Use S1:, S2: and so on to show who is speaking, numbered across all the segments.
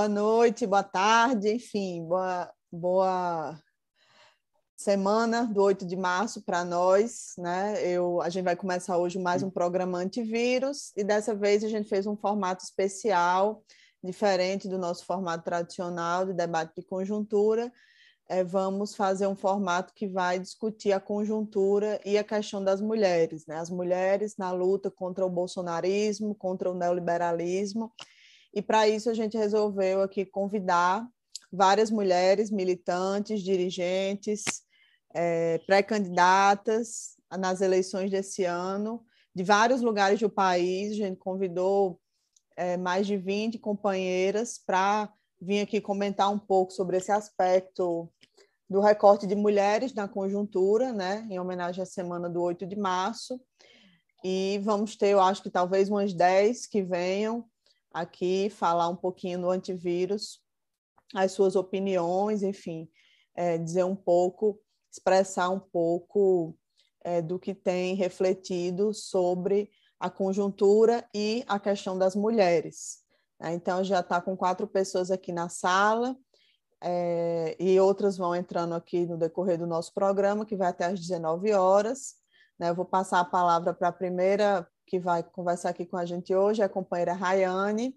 S1: Boa noite, boa tarde, enfim, boa, boa semana do 8 de março para nós, né? Eu, a gente vai começar hoje mais um programa antivírus e dessa vez a gente fez um formato especial, diferente do nosso formato tradicional de debate de conjuntura. É, vamos fazer um formato que vai discutir a conjuntura e a questão das mulheres, né? As mulheres na luta contra o bolsonarismo, contra o neoliberalismo. E para isso a gente resolveu aqui convidar várias mulheres militantes, dirigentes, é, pré-candidatas nas eleições desse ano, de vários lugares do país. A gente convidou é, mais de 20 companheiras para vir aqui comentar um pouco sobre esse aspecto do recorte de mulheres na conjuntura, né, em homenagem à semana do 8 de março. E vamos ter, eu acho que talvez umas 10 que venham aqui falar um pouquinho do antivírus, as suas opiniões, enfim, é, dizer um pouco expressar um pouco é, do que tem refletido sobre a conjuntura e a questão das mulheres. Né? Então, já está com quatro pessoas aqui na sala, é, e outras vão entrando aqui no decorrer do nosso programa, que vai até às 19 horas. Né? Eu vou passar a palavra para a primeira que vai conversar aqui com a gente hoje, a companheira Rayane,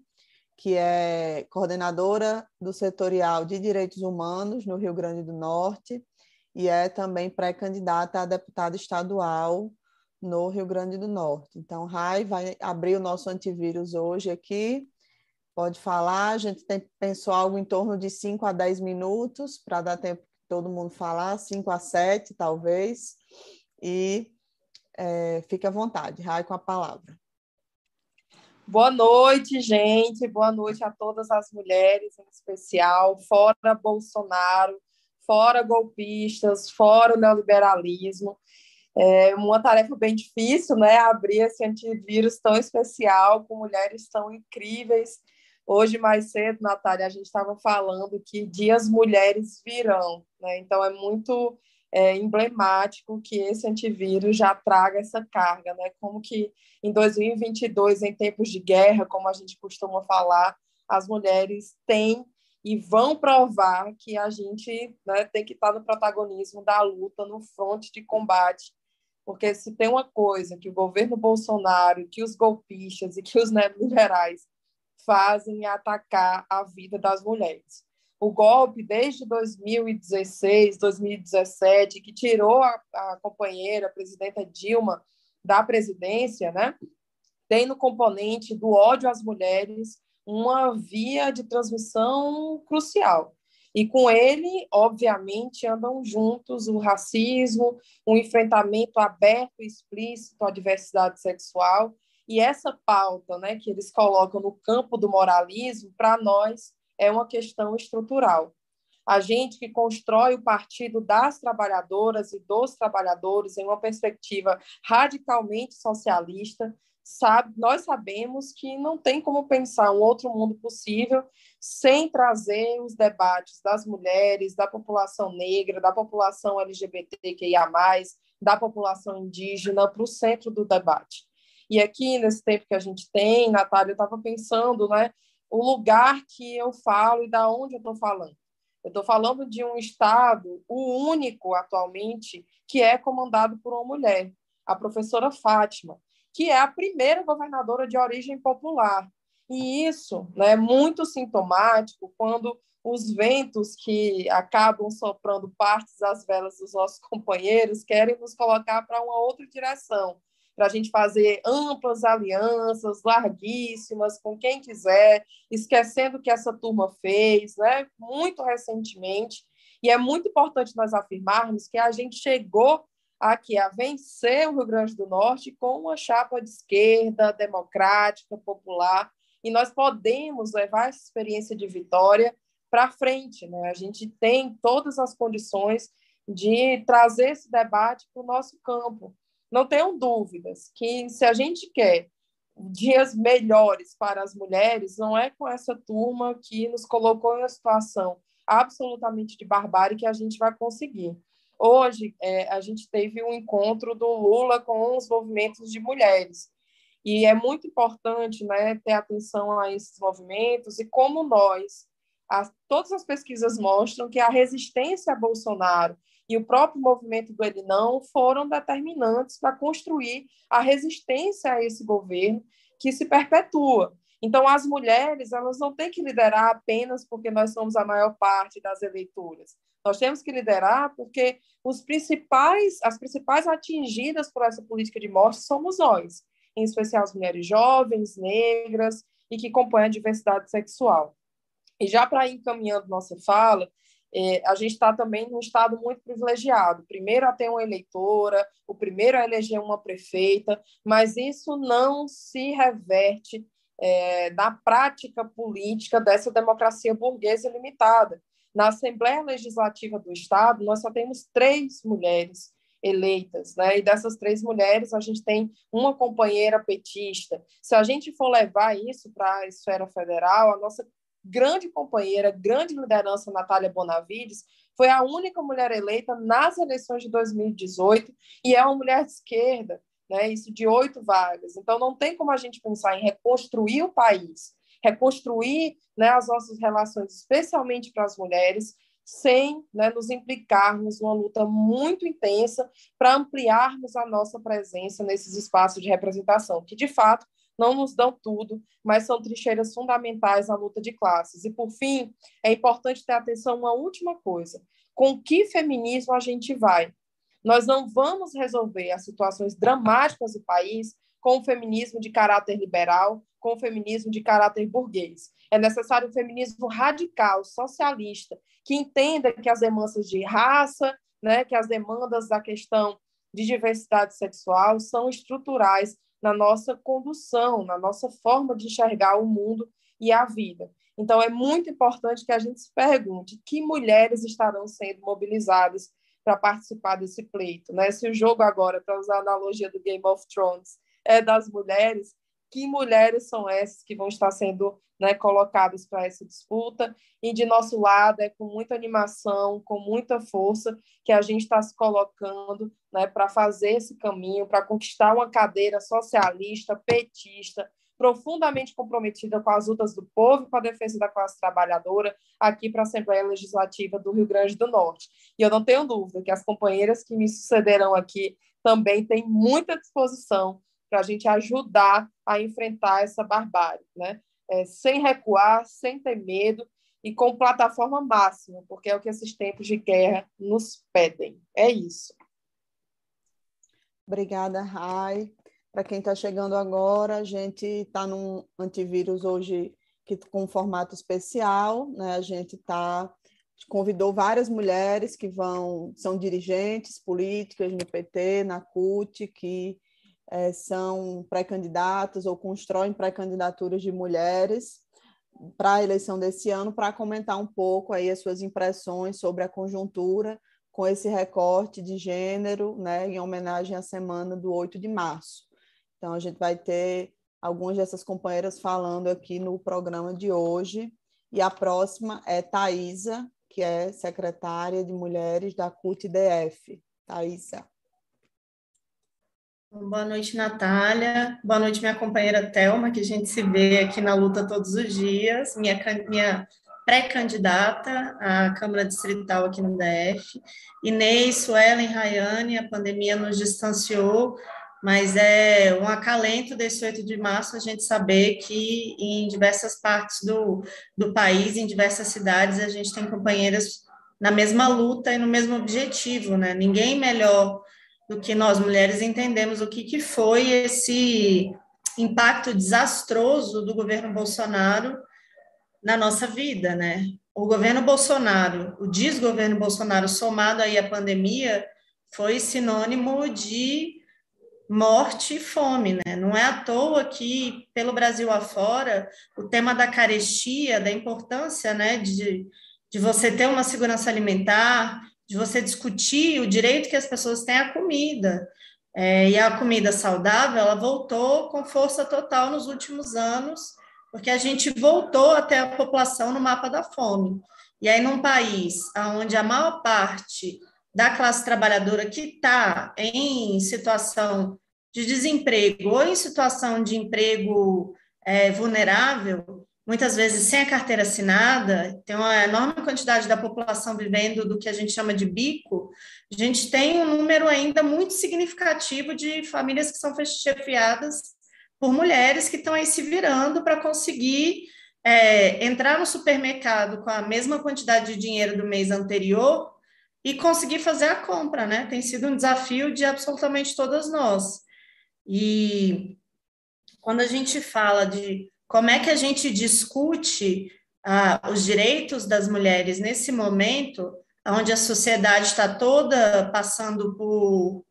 S1: que é coordenadora do setorial de direitos humanos no Rio Grande do Norte e é também pré-candidata a deputada estadual no Rio Grande do Norte. Então, Rai vai abrir o nosso antivírus hoje aqui. Pode falar, a gente tem, pensou algo em torno de 5 a 10 minutos para dar tempo todo mundo falar, 5 a 7 talvez. E é, fique à vontade, Rai, com a palavra.
S2: Boa noite, gente. Boa noite a todas as mulheres, em especial, fora Bolsonaro fora golpistas, fora o neoliberalismo. É uma tarefa bem difícil, né? Abrir esse antivírus tão especial, com mulheres tão incríveis. Hoje, mais cedo, Natália, a gente estava falando que dias mulheres virão, né? Então, é muito é, emblemático que esse antivírus já traga essa carga, né? Como que em 2022, em tempos de guerra, como a gente costuma falar, as mulheres têm e vão provar que a gente né, tem que estar no protagonismo da luta, no fronte de combate, porque se tem uma coisa que o governo Bolsonaro, que os golpistas e que os neoliberais fazem é atacar a vida das mulheres. O golpe desde 2016, 2017, que tirou a, a companheira, a presidenta Dilma, da presidência, né, tem no componente do ódio às mulheres uma via de transmissão crucial. E com ele, obviamente, andam juntos o racismo, o enfrentamento aberto e explícito à diversidade sexual. E essa pauta né, que eles colocam no campo do moralismo, para nós, é uma questão estrutural. A gente que constrói o partido das trabalhadoras e dos trabalhadores em uma perspectiva radicalmente socialista, sabe, nós sabemos que não tem como pensar um outro mundo possível sem trazer os debates das mulheres, da população negra, da população LGBTQIA+, da população indígena para o centro do debate. E aqui, nesse tempo que a gente tem, Natália, eu estava pensando, né, o lugar que eu falo e da onde eu estou falando. Eu estou falando de um Estado, o único atualmente, que é comandado por uma mulher, a professora Fátima, que é a primeira governadora de origem popular. E isso né, é muito sintomático quando os ventos que acabam soprando partes das velas dos nossos companheiros querem nos colocar para uma outra direção, para a gente fazer amplas alianças, larguíssimas, com quem quiser, esquecendo o que essa turma fez, né, muito recentemente. E é muito importante nós afirmarmos que a gente chegou aqui a vencer o Rio Grande do Norte com uma chapa de esquerda, democrática, popular, e nós podemos levar essa experiência de vitória para frente. Né? A gente tem todas as condições de trazer esse debate para o nosso campo. Não tenham dúvidas que, se a gente quer dias melhores para as mulheres, não é com essa turma que nos colocou em uma situação absolutamente de barbárie que a gente vai conseguir. Hoje, é, a gente teve um encontro do Lula com os movimentos de mulheres. E é muito importante né, ter atenção a esses movimentos e como nós, as, todas as pesquisas mostram que a resistência a Bolsonaro e o próprio movimento do Ele Não foram determinantes para construir a resistência a esse governo que se perpetua. Então, as mulheres elas não têm que liderar apenas porque nós somos a maior parte das eleitoras. Nós temos que liderar porque os principais, as principais atingidas por essa política de morte somos nós, em especial as mulheres jovens, negras e que compõem a diversidade sexual. E já para ir encaminhando nossa fala, a gente está também num estado muito privilegiado. Primeiro a ter uma eleitora, o primeiro a eleger uma prefeita, mas isso não se reverte é, na prática política dessa democracia burguesa limitada. Na Assembleia Legislativa do Estado, nós só temos três mulheres eleitas, né? E dessas três mulheres, a gente tem uma companheira petista. Se a gente for levar isso para a esfera federal, a nossa grande companheira, grande liderança, Natália Bonavides, foi a única mulher eleita nas eleições de 2018 e é uma mulher de esquerda, né? Isso de oito vagas. Então, não tem como a gente pensar em reconstruir o país, reconstruir né, as nossas relações, especialmente para as mulheres, sem né, nos implicarmos numa luta muito intensa para ampliarmos a nossa presença nesses espaços de representação, que de fato não nos dão tudo, mas são trincheiras fundamentais na luta de classes. E, por fim, é importante ter atenção uma última coisa: com que feminismo a gente vai? Nós não vamos resolver as situações dramáticas do país com o feminismo de caráter liberal, com o feminismo de caráter burguês. É necessário um feminismo radical, socialista, que entenda que as demandas de raça, né, que as demandas da questão de diversidade sexual são estruturais na nossa condução, na nossa forma de enxergar o mundo e a vida. Então, é muito importante que a gente se pergunte que mulheres estarão sendo mobilizadas para participar desse pleito. Né? Se o jogo agora, para usar a analogia do Game of Thrones, é das mulheres, que mulheres são essas que vão estar sendo né, colocadas para essa disputa? E de nosso lado, é com muita animação, com muita força, que a gente está se colocando né, para fazer esse caminho, para conquistar uma cadeira socialista, petista, profundamente comprometida com as lutas do povo com a defesa da classe trabalhadora aqui para a Assembleia Legislativa do Rio Grande do Norte. E eu não tenho dúvida que as companheiras que me sucederão aqui também têm muita disposição para a gente ajudar a enfrentar essa barbárie, né? É, sem recuar, sem ter medo e com plataforma máxima, porque é o que esses tempos de guerra nos pedem. É isso.
S1: Obrigada, Rai. Para quem está chegando agora, a gente está num antivírus hoje que, com um formato especial, né? A gente tá, convidou várias mulheres que vão, são dirigentes políticas no PT, na CUT, que é, são pré-candidatos ou constroem pré-candidaturas de mulheres para a eleição desse ano, para comentar um pouco aí as suas impressões sobre a conjuntura com esse recorte de gênero, né, em homenagem à semana do 8 de março. Então, a gente vai ter algumas dessas companheiras falando aqui no programa de hoje, e a próxima é Thaisa, que é secretária de Mulheres da CUT-DF. Thaisa.
S3: Boa noite, Natália. Boa noite, minha companheira Thelma, que a gente se vê aqui na luta todos os dias. Minha, minha pré-candidata à Câmara Distrital aqui no DF. Inês, Suelen, Rayane, a pandemia nos distanciou, mas é um acalento desse 8 de março a gente saber que em diversas partes do, do país, em diversas cidades, a gente tem companheiras na mesma luta e no mesmo objetivo, né? Ninguém melhor do que nós mulheres entendemos o que, que foi esse impacto desastroso do governo Bolsonaro na nossa vida, né? O governo Bolsonaro, o desgoverno Bolsonaro somado aí à pandemia, foi sinônimo de morte e fome, né? Não é à toa que, pelo Brasil afora, o tema da carestia, da importância, né, de, de você ter uma segurança alimentar, de você discutir o direito que as pessoas têm à comida. É, e a comida saudável, ela voltou com força total nos últimos anos, porque a gente voltou até a população no mapa da fome. E aí, num país onde a maior parte da classe trabalhadora que está em situação de desemprego ou em situação de emprego é, vulnerável, muitas vezes sem a carteira assinada, tem uma enorme quantidade da população vivendo do que a gente chama de bico, a gente tem um número ainda muito significativo de famílias que são chefiadas por mulheres que estão aí se virando para conseguir é, entrar no supermercado com a mesma quantidade de dinheiro do mês anterior e conseguir fazer a compra, né? Tem sido um desafio de absolutamente todas nós. E quando a gente fala de como é que a gente discute ah, os direitos das mulheres nesse momento, onde a sociedade está toda passando por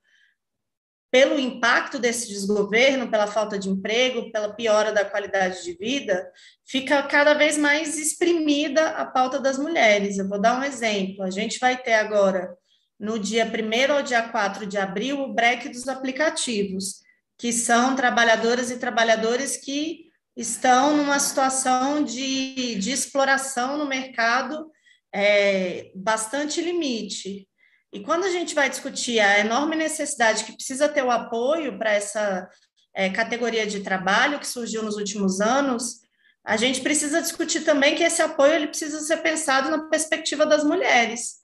S3: pelo impacto desse desgoverno, pela falta de emprego, pela piora da qualidade de vida, fica cada vez mais exprimida a pauta das mulheres. Eu vou dar um exemplo. A gente vai ter agora, no dia 1 ou dia 4 de abril, o break dos aplicativos, que são trabalhadoras e trabalhadores que estão numa situação de, de exploração no mercado é, bastante limite. E quando a gente vai discutir a enorme necessidade que precisa ter o apoio para essa é, categoria de trabalho que surgiu nos últimos anos, a gente precisa discutir também que esse apoio ele precisa ser pensado na perspectiva das mulheres,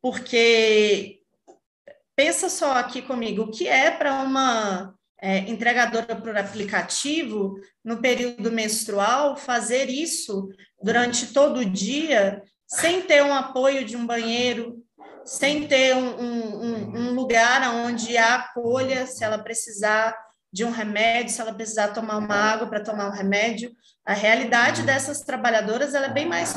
S3: porque pensa só aqui comigo, o que é para uma é, entregadora por aplicativo no período menstrual fazer isso durante todo o dia sem ter um apoio de um banheiro, sem ter um, um, um lugar onde há acolha, se ela precisar de um remédio, se ela precisar tomar uma água para tomar um remédio. A realidade dessas trabalhadoras ela é bem mais,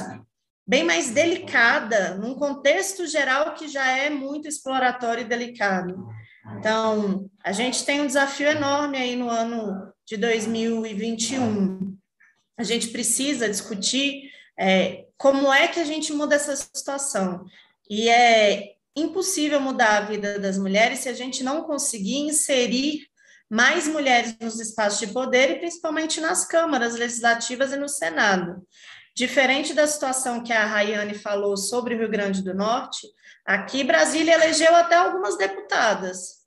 S3: bem mais delicada, num contexto geral que já é muito exploratório e delicado. Então, a gente tem um desafio enorme aí no ano de 2021. A gente precisa discutir é, como é que a gente muda essa situação. E é impossível mudar a vida das mulheres se a gente não conseguir inserir mais mulheres nos espaços de poder e principalmente nas câmaras legislativas e no Senado. Diferente da situação que a Rayane falou sobre o Rio Grande do Norte, aqui Brasília elegeu até algumas deputadas.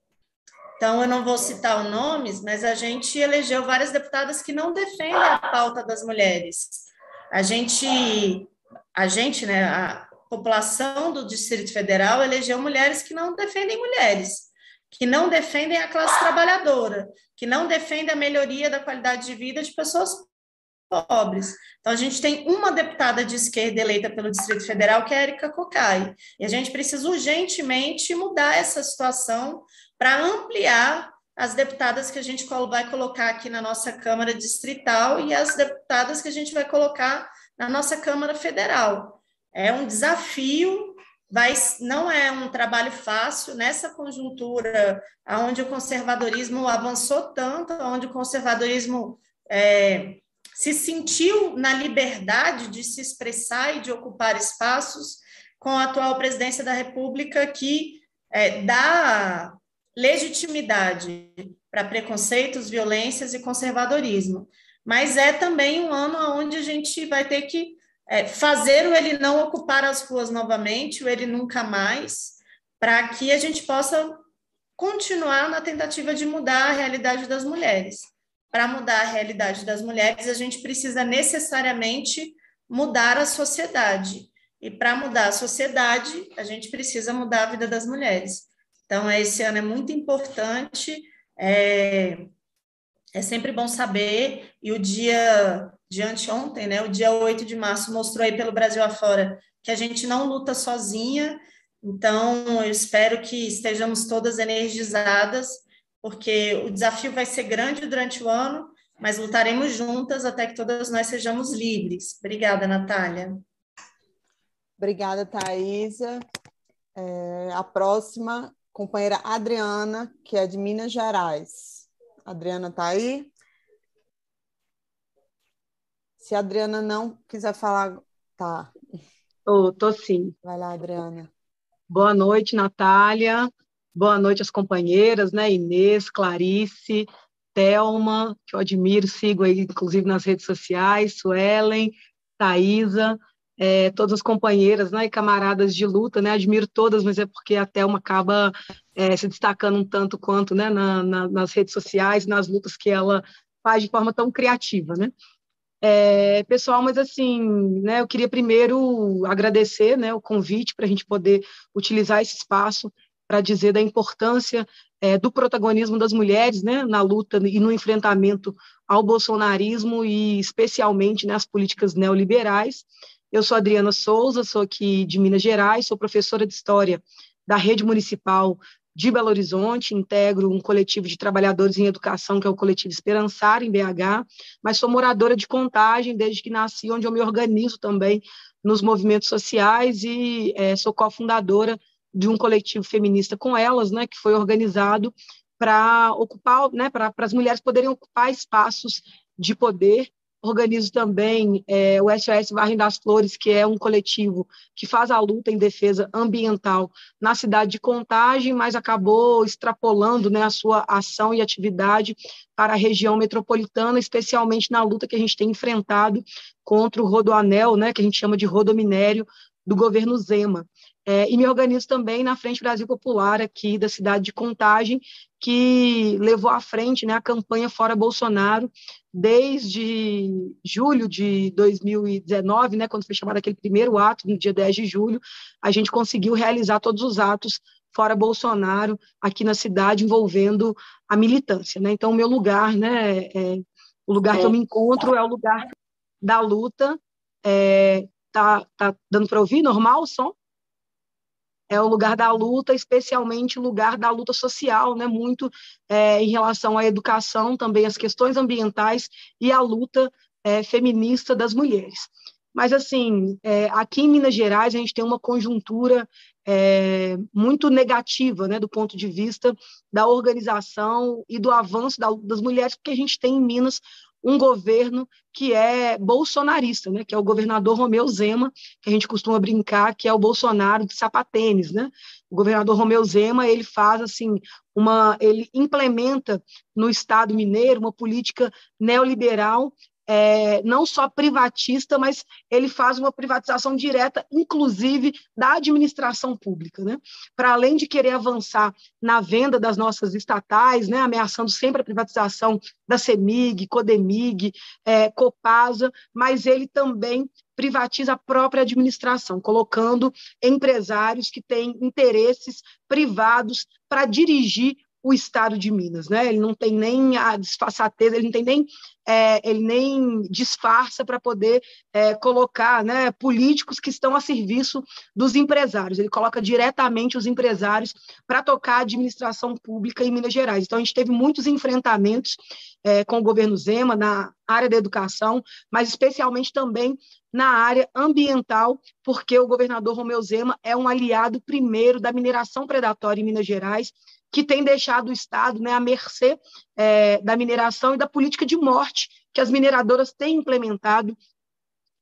S3: Então, eu não vou citar os nomes, mas a gente elegeu várias deputadas que não defendem a pauta das mulheres. A gente, a gente, né, a, população do Distrito Federal elegeu mulheres que não defendem mulheres, que não defendem a classe trabalhadora, que não defendem a melhoria da qualidade de vida de pessoas pobres. Então, a gente tem uma deputada de esquerda eleita pelo Distrito Federal, que é Erika Cocai. E a gente precisa urgentemente mudar essa situação para ampliar as deputadas que a gente vai colocar aqui na nossa Câmara Distrital e as deputadas que a gente vai colocar na nossa Câmara Federal. É um desafio, vai, não é um trabalho fácil nessa conjuntura onde o conservadorismo avançou tanto, onde o conservadorismo é, se sentiu na liberdade de se expressar e de ocupar espaços com a atual presidência da República que é, dá legitimidade para preconceitos, violências e conservadorismo. Mas é também um ano onde a gente vai ter que é, fazer o ele não ocupar as ruas novamente, o ele nunca mais, para que a gente possa continuar na tentativa de mudar a realidade das mulheres. Para mudar a realidade das mulheres, a gente precisa necessariamente mudar a sociedade. E para mudar a sociedade, a gente precisa mudar a vida das mulheres. Então, esse ano é muito importante. É, é sempre bom saber, e o dia de anteontem, né, o dia 8 de março, mostrou aí pelo Brasil afora que a gente não luta sozinha, então eu espero que estejamos todas energizadas, porque o desafio vai ser grande durante o ano, mas lutaremos juntas até que todas nós sejamos livres. Obrigada, Natália.
S1: Obrigada, Thaisa. É, a próxima, companheira Adriana, que é de Minas Gerais. Adriana está aí? Se a Adriana não quiser falar, tá.
S4: Oh, tô sim.
S1: Vai lá, Adriana.
S4: Boa noite, Natália. Boa noite às companheiras, né? Inês, Clarice, Thelma, que eu admiro, sigo aí, inclusive nas redes sociais, Suelen, Thaisa, é, todas as companheiras né, e camaradas de luta, né? Admiro todas, mas é porque a Thelma acaba é, se destacando um tanto quanto né, na, na, nas redes sociais, nas lutas que ela faz de forma tão criativa, né? É, pessoal, mas assim, né, eu queria primeiro agradecer né, o convite para a gente poder utilizar esse espaço para dizer da importância é, do protagonismo das mulheres né, na luta e no enfrentamento ao bolsonarismo e especialmente nas né, políticas neoliberais. Eu sou Adriana Souza, sou aqui de Minas Gerais, sou professora de História da Rede Municipal de Belo Horizonte, integro um coletivo de trabalhadores em educação, que é o coletivo Esperançar, em BH, mas sou moradora de Contagem desde que nasci, onde eu me organizo também nos movimentos sociais e é, sou cofundadora de um coletivo feminista com elas, né, que foi organizado para ocupar, né, para as mulheres poderem ocupar espaços de poder Organizo também é, o SOS Varrem das Flores, que é um coletivo que faz a luta em defesa ambiental na cidade de Contagem, mas acabou extrapolando né, a sua ação e atividade para a região metropolitana, especialmente na luta que a gente tem enfrentado contra o rodoanel, né, que a gente chama de rodominério, do governo Zema. É, e me organizo também na Frente Brasil Popular, aqui da cidade de Contagem, que levou à frente né, a campanha Fora Bolsonaro desde julho de 2019, né, quando foi chamado aquele primeiro ato, no dia 10 de julho, a gente conseguiu realizar todos os atos Fora Bolsonaro aqui na cidade, envolvendo a militância. Né? Então, o meu lugar, né, é, o lugar que eu me encontro é o lugar da luta. É, tá, tá dando para ouvir? Normal o som? É o lugar da luta, especialmente o lugar da luta social, né, muito é, em relação à educação, também as questões ambientais e a luta é, feminista das mulheres. Mas, assim, é, aqui em Minas Gerais, a gente tem uma conjuntura é, muito negativa, né, do ponto de vista da organização e do avanço da, das mulheres, porque a gente tem em Minas um governo que é bolsonarista, né, que é o governador Romeu Zema, que a gente costuma brincar que é o Bolsonaro de sapatênis, né? O governador Romeu Zema, ele faz assim uma ele implementa no estado mineiro uma política neoliberal é, não só privatista, mas ele faz uma privatização direta, inclusive da administração pública, né? Para além de querer avançar na venda das nossas estatais, né, ameaçando sempre a privatização da CEMIG, CODEMIG, é, Copasa, mas ele também privatiza a própria administração, colocando empresários que têm interesses privados para dirigir o Estado de Minas, né? Ele não tem nem a disfarçatez, ele não tem nem é, ele nem disfarça para poder é, colocar né, políticos que estão a serviço dos empresários. Ele coloca diretamente os empresários para tocar a administração pública em Minas Gerais. Então, a gente teve muitos enfrentamentos é, com o governo Zema na área da educação, mas especialmente também na área ambiental, porque o governador Romeu Zema é um aliado primeiro da mineração predatória em Minas Gerais que tem deixado o Estado né, à mercê é, da mineração e da política de morte que as mineradoras têm implementado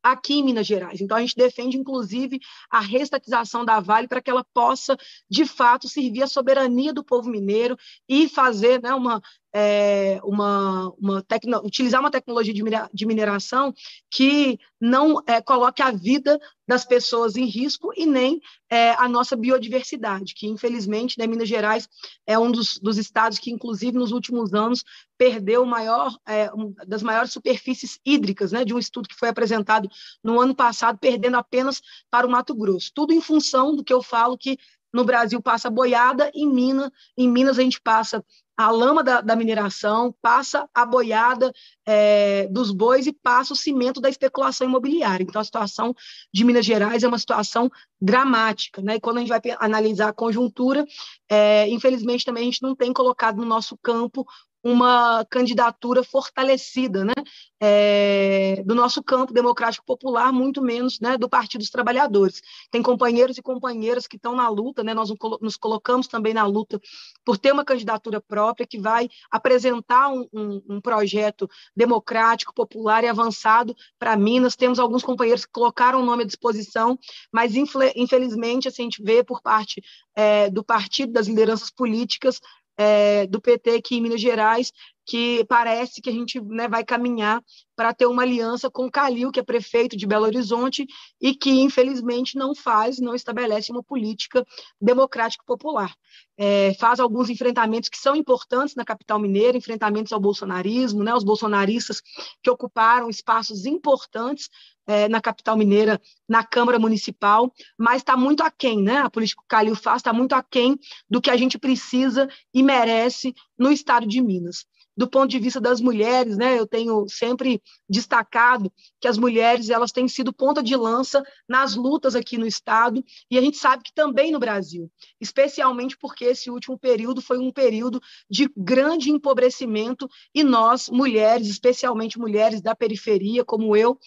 S4: aqui em Minas Gerais. Então, a gente defende, inclusive, a restatização da Vale para que ela possa, de fato, servir à soberania do povo mineiro e fazer né, uma é, uma, uma tecno, utilizar uma tecnologia de, mineração que não é, coloque a vida das pessoas em risco e nem é, a nossa biodiversidade, que infelizmente, né, Minas Gerais é um dos, dos estados que, inclusive, nos últimos anos, perdeu maior, é, um, das maiores superfícies hídricas, né, de um estudo que foi apresentado no ano passado, perdendo apenas para o Mato Grosso. Tudo em função do que eu falo que no Brasil passa boiada, em Minas, em Minas a gente passa a lama da, da mineração, passa a boiada é, dos bois e passa o cimento da especulação imobiliária. Então, a situação de Minas Gerais é uma situação dramática. Né? E quando a gente vai analisar a conjuntura, é, infelizmente também a gente não tem colocado no nosso campo uma candidatura fortalecida né, é, do nosso campo democrático popular, muito menos né, do Partido dos Trabalhadores. Tem companheiros e companheiras que estão na luta, né, nós nos colocamos também na luta por ter uma candidatura própria que vai apresentar um, um, um projeto democrático, popular e avançado para Minas. Temos alguns companheiros que colocaram o nome à disposição, mas infelizmente assim, a gente vê por parte é, do partido, das lideranças políticas, é, do PT aqui em Minas Gerais, que parece que a gente né, vai caminhar para ter uma aliança com o Calil, que é prefeito de Belo Horizonte, e que, infelizmente, não faz, não estabelece uma política democrática popular. É, faz alguns enfrentamentos que são importantes na capital mineira, enfrentamentos ao bolsonarismo, né, os bolsonaristas que ocuparam espaços importantes é, na capital mineira, na Câmara Municipal, mas está muito aquém, né? A política que o Calil faz está muito aquém do que a gente precisa e merece no estado de Minas do ponto de vista das mulheres, né, eu tenho sempre destacado que as mulheres elas têm sido ponta de lança nas lutas aqui no estado e a gente sabe que também no Brasil, especialmente porque esse último período foi um período de grande empobrecimento e nós mulheres, especialmente mulheres da periferia como eu,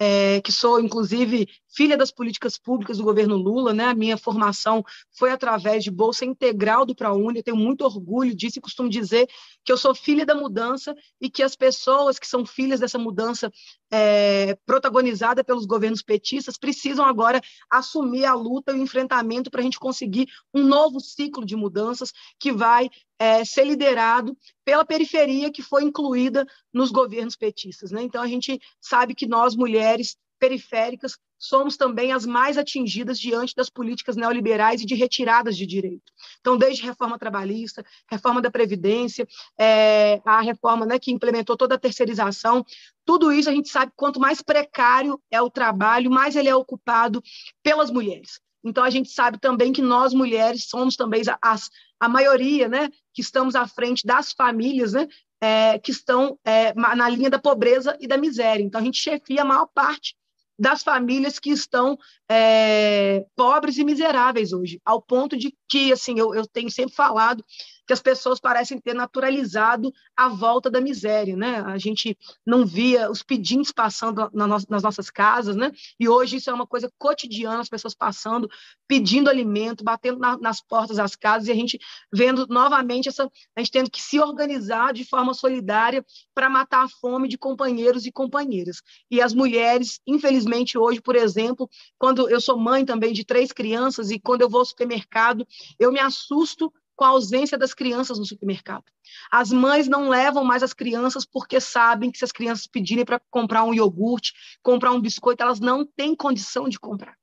S4: é, que sou, inclusive, filha das políticas públicas do governo Lula, né? A minha formação foi através de bolsa integral do ProUni, tenho muito orgulho disso e costumo dizer que eu sou filha da mudança e que as pessoas que são filhas dessa mudança é, protagonizada pelos governos petistas precisam agora assumir a luta e o enfrentamento para a gente conseguir um novo ciclo de mudanças que vai é, ser liderado pela periferia que foi incluída nos governos petistas. Né? Então, a gente sabe que nós, mulheres periféricas, somos também as mais atingidas diante das políticas neoliberais e de retiradas de direito. Então, desde reforma trabalhista, reforma da Previdência, é, a reforma né, que implementou toda a terceirização, tudo isso a gente sabe que quanto mais precário é o trabalho, mais ele é ocupado pelas mulheres. Então, a gente sabe também que nós, mulheres, somos também as, a maioria, né, que estamos à frente das famílias, né, é, que estão é, na linha da pobreza e da miséria. Então, a gente chefia a maior parte das famílias que estão é, pobres e miseráveis hoje, ao ponto de que, assim, eu, eu tenho sempre falado que as pessoas parecem ter naturalizado a volta da miséria, né? A gente não via os pedintes passando nas nossas casas, né? E hoje isso é uma coisa cotidiana, as pessoas passando, pedindo alimento, batendo na, nas portas das casas e a gente vendo novamente essa, a gente tendo que se organizar de forma solidária para matar a fome de companheiros e companheiras. E as mulheres, infelizmente hoje, por exemplo, quando eu sou mãe também de três crianças e quando eu vou ao supermercado, eu me assusto com a ausência das crianças no supermercado. As mães não levam mais as crianças porque sabem que se as crianças pedirem para comprar um iogurte, comprar um biscoito, elas não têm condição de comprar.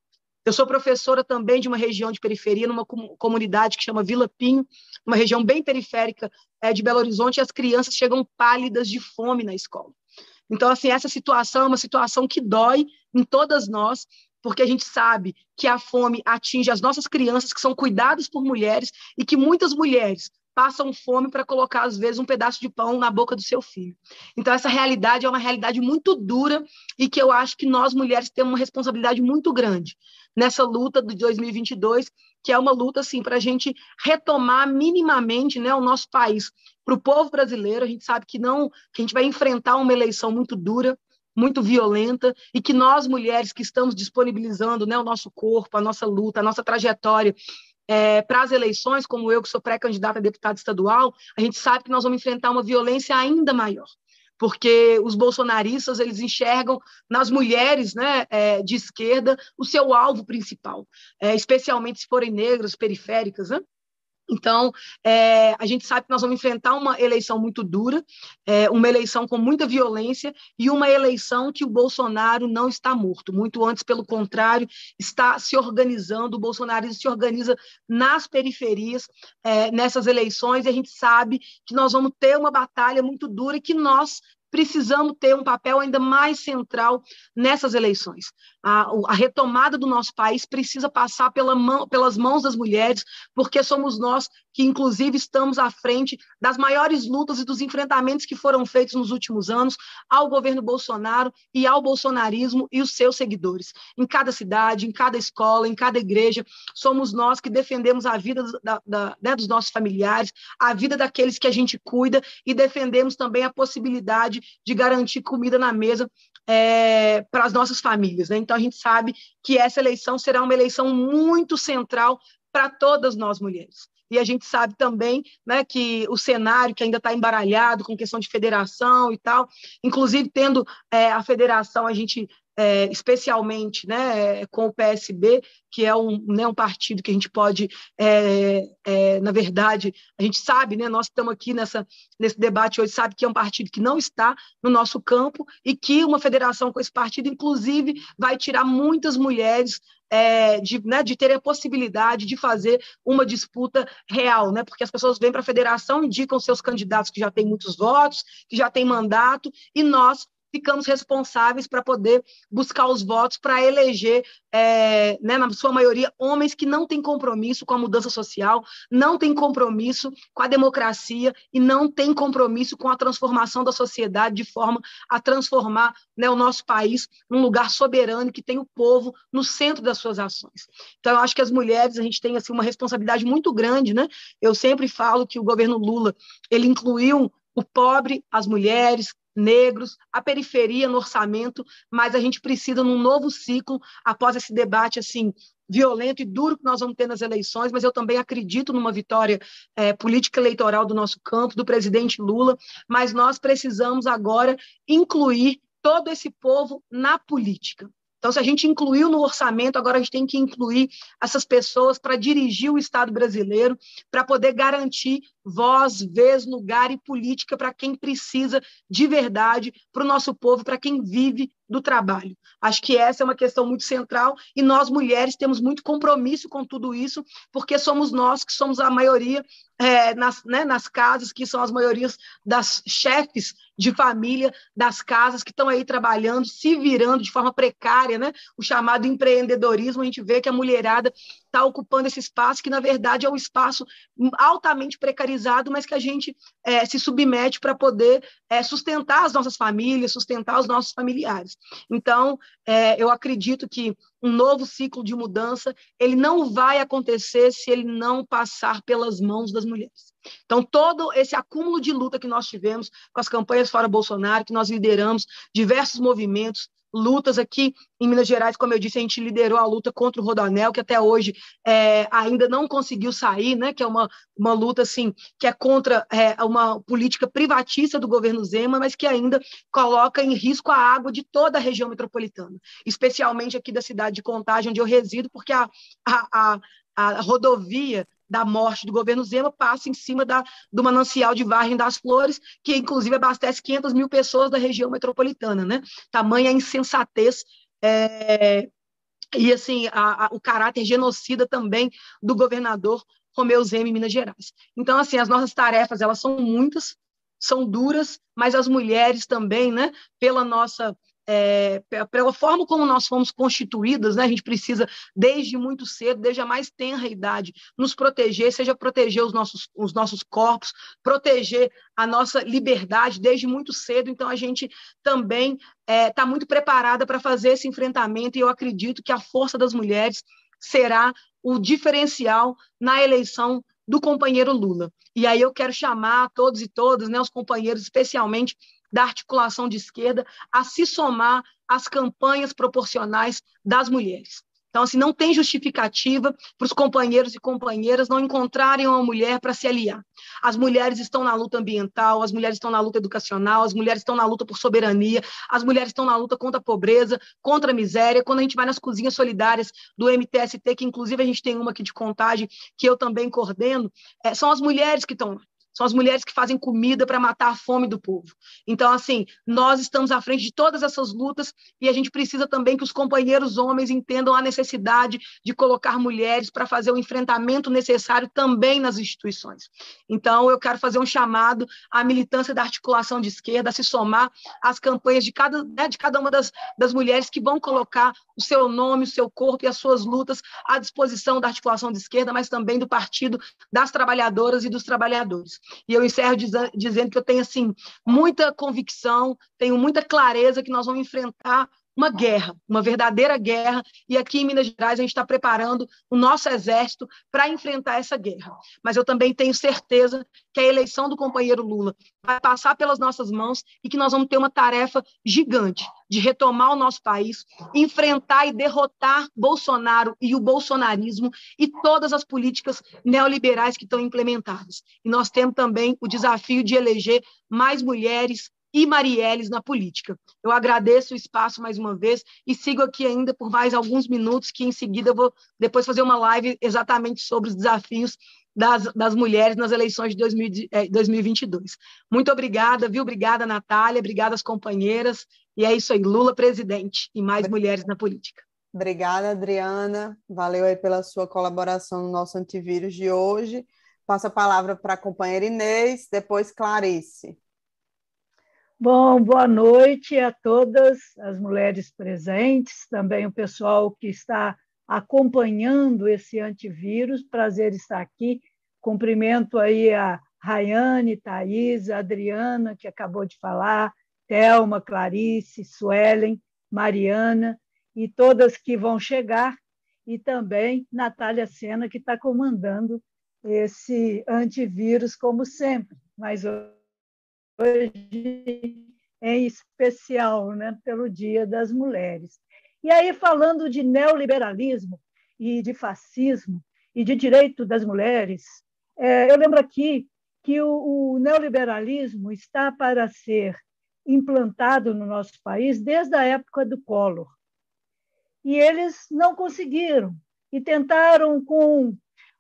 S4: Eu sou professora também de uma região de periferia, numa comunidade que chama Vila Pinho, uma região bem periférica é, de Belo Horizonte, e as crianças chegam pálidas de fome na escola. Então, assim, essa situação é uma situação que dói em todas nós, porque a gente sabe que a fome atinge as nossas crianças que são cuidadas por mulheres e que muitas mulheres passam fome para colocar, às vezes, um pedaço de pão na boca do seu filho. Então, essa realidade é uma realidade muito dura e que eu acho que nós, mulheres, temos uma responsabilidade muito grande nessa luta de 2022, que é uma luta, assim, para a gente retomar minimamente né, o nosso país. Para o povo brasileiro, a gente sabe que não, que a gente vai enfrentar uma eleição muito dura, muito violenta e que nós mulheres que estamos disponibilizando né, o nosso corpo, a nossa luta, a nossa trajetória é, para as eleições, como eu que sou pré-candidata a deputada estadual, a gente sabe que nós vamos enfrentar uma violência ainda maior porque os bolsonaristas eles enxergam nas mulheres né, é, de esquerda o seu alvo principal, é, especialmente se forem negras, periféricas. Né? Então, é, a gente sabe que nós vamos enfrentar uma eleição muito dura, é, uma eleição com muita violência e uma eleição que o Bolsonaro não está morto. Muito antes, pelo contrário, está se organizando. O bolsonarismo se organiza nas periferias é, nessas eleições e a gente sabe que nós vamos ter uma batalha muito dura e que nós precisamos ter um papel ainda mais central nessas eleições. A, a retomada do nosso país precisa passar pela mão, pelas mãos das mulheres, porque somos nós que, inclusive, estamos à frente das maiores lutas e dos enfrentamentos que foram feitos nos últimos anos ao governo Bolsonaro e ao bolsonarismo e os seus seguidores. Em cada cidade, em cada escola, em cada igreja, somos nós que defendemos a vida da, da, né, dos nossos familiares, a vida daqueles que a gente cuida e defendemos também a possibilidade de garantir comida na mesa é, para as nossas famílias. Né? Então, a gente sabe que essa eleição será uma eleição muito central para todas nós mulheres. E a gente sabe também né, que o cenário que ainda está embaralhado com questão de federação e tal, inclusive tendo é, a federação, a gente é, especialmente né, com o PSB, que é um, né, um partido que a gente pode é, é, na verdade, a gente sabe, né, nós estamos aqui nessa, nesse debate hoje, sabe que é um partido que não está no nosso campo e que uma federação com esse partido, inclusive, vai tirar muitas mulheres é, de, né, de ter a possibilidade de fazer uma disputa real, né, porque as pessoas vêm para a federação, indicam seus candidatos que já têm muitos votos, que já têm mandato, e nós ficamos responsáveis para poder buscar os votos para eleger, é, né, na sua maioria, homens que não têm compromisso com a mudança social, não têm compromisso com a democracia e não têm compromisso com a transformação da sociedade de forma a transformar né, o nosso país num lugar soberano que tem o povo no centro das suas ações. Então, eu acho que as mulheres, a gente tem assim, uma responsabilidade muito grande. Né? Eu sempre falo que o governo Lula ele incluiu o pobre, as mulheres, negros, a periferia no orçamento, mas a gente precisa num novo ciclo após esse debate assim violento e duro que nós vamos ter nas eleições, mas eu também acredito numa vitória é, política eleitoral do nosso campo, do presidente Lula, mas nós precisamos agora incluir todo esse povo na política. Então, se a gente incluiu no orçamento, agora a gente tem que incluir essas pessoas para dirigir o Estado brasileiro, para poder garantir voz, vez, lugar e política para quem precisa de verdade, para o nosso povo, para quem vive do trabalho. Acho que essa é uma questão muito central e nós, mulheres, temos muito compromisso com tudo isso, porque somos nós que somos a maioria é, nas, né, nas casas, que são as maiorias das chefes de família das casas que estão aí trabalhando, se virando de forma precária, né? O chamado empreendedorismo, a gente vê que a mulherada está ocupando esse espaço, que na verdade é um espaço altamente precarizado, mas que a gente é, se submete para poder é, sustentar as nossas famílias, sustentar os nossos familiares. Então, é, eu acredito que um novo ciclo de mudança ele não vai acontecer se ele não passar pelas mãos das mulheres. Então, todo esse acúmulo de luta que nós tivemos com as campanhas fora Bolsonaro, que nós lideramos diversos movimentos, lutas aqui em Minas Gerais, como eu disse, a gente liderou a luta contra o Rodanel, que até hoje é, ainda não conseguiu sair, né? Que é uma, uma luta assim que é contra é, uma política privatista do governo Zema, mas que ainda coloca em risco a água de toda a região metropolitana, especialmente aqui da cidade de Contagem, onde eu resido, porque a, a, a, a rodovia da morte do governo Zema passa em cima da, do manancial de Vargem das Flores, que inclusive abastece 500 mil pessoas da região metropolitana, né? Tamanha insensatez é, e assim a, a, o caráter genocida também do governador Romeu Zema em Minas Gerais. Então assim as nossas tarefas elas são muitas, são duras, mas as mulheres também, né? Pela nossa é, pela forma como nós fomos constituídas, né, a gente precisa, desde muito cedo, desde a mais tenra idade, nos proteger, seja proteger os nossos, os nossos corpos, proteger a nossa liberdade desde muito cedo. Então, a gente também está é, tá muito preparada para fazer esse enfrentamento, e eu acredito que a força das mulheres será o diferencial na eleição do companheiro Lula. E aí eu quero chamar todos e todas, né, os companheiros, especialmente da articulação de esquerda a se somar às campanhas proporcionais das mulheres. Então, assim, não tem justificativa para os companheiros e companheiras não encontrarem uma mulher para se aliar. As mulheres estão na luta ambiental, as mulheres estão na luta educacional, as mulheres estão na luta por soberania, as mulheres estão na luta contra a pobreza, contra a miséria. Quando a gente vai nas cozinhas solidárias do MTST, que inclusive a gente tem uma aqui de contagem, que eu também coordeno, é, são as mulheres que estão lá são as mulheres que fazem comida para matar a fome do povo. Então, assim, nós estamos à frente de todas essas lutas e a gente precisa também que os companheiros homens entendam a necessidade de colocar mulheres para fazer o enfrentamento necessário também nas instituições. Então, eu quero fazer um chamado à militância da articulação de esquerda a se somar às campanhas de cada, né, de cada uma das, das mulheres que vão colocar o seu nome, o seu corpo e as suas lutas à disposição da articulação de esquerda, mas também do Partido das Trabalhadoras e dos Trabalhadores. E eu encerro dizendo que eu tenho assim muita convicção, tenho muita clareza que nós vamos enfrentar uma guerra, uma verdadeira guerra, e aqui em Minas Gerais a gente está preparando o nosso exército para enfrentar essa guerra. Mas eu também tenho certeza que a eleição do companheiro Lula vai passar pelas nossas mãos e que nós vamos ter uma tarefa gigante de retomar o nosso país, enfrentar e derrotar Bolsonaro e o bolsonarismo e todas as políticas neoliberais que estão implementadas. E nós temos também o desafio de eleger mais mulheres, e Marielles na política. Eu agradeço o espaço mais uma vez e sigo aqui ainda por mais alguns minutos, que em seguida eu vou depois fazer uma live exatamente sobre os desafios das, das mulheres nas eleições de 2000, 2022. É, Muito obrigada, viu? Obrigada, Natália, obrigada às companheiras. E é isso aí, Lula presidente e mais mulheres na política.
S1: Obrigada, Adriana. Valeu aí pela sua colaboração no nosso antivírus de hoje. Passo a palavra para a companheira Inês, depois Clarice.
S5: Bom, boa noite a todas as mulheres presentes, também o pessoal que está acompanhando esse antivírus. Prazer estar aqui. Cumprimento aí a Rayane, Thaís, a Adriana, que acabou de falar, Thelma, Clarice, Suelen, Mariana e todas que vão chegar, e também Natália Sena, que está comandando esse antivírus, como sempre, mas hoje em especial, né, pelo Dia das Mulheres. E aí, falando de neoliberalismo e de fascismo e de direito das mulheres, é, eu lembro aqui que o, o neoliberalismo está para ser implantado no nosso país desde a época do Collor. E eles não conseguiram. E tentaram com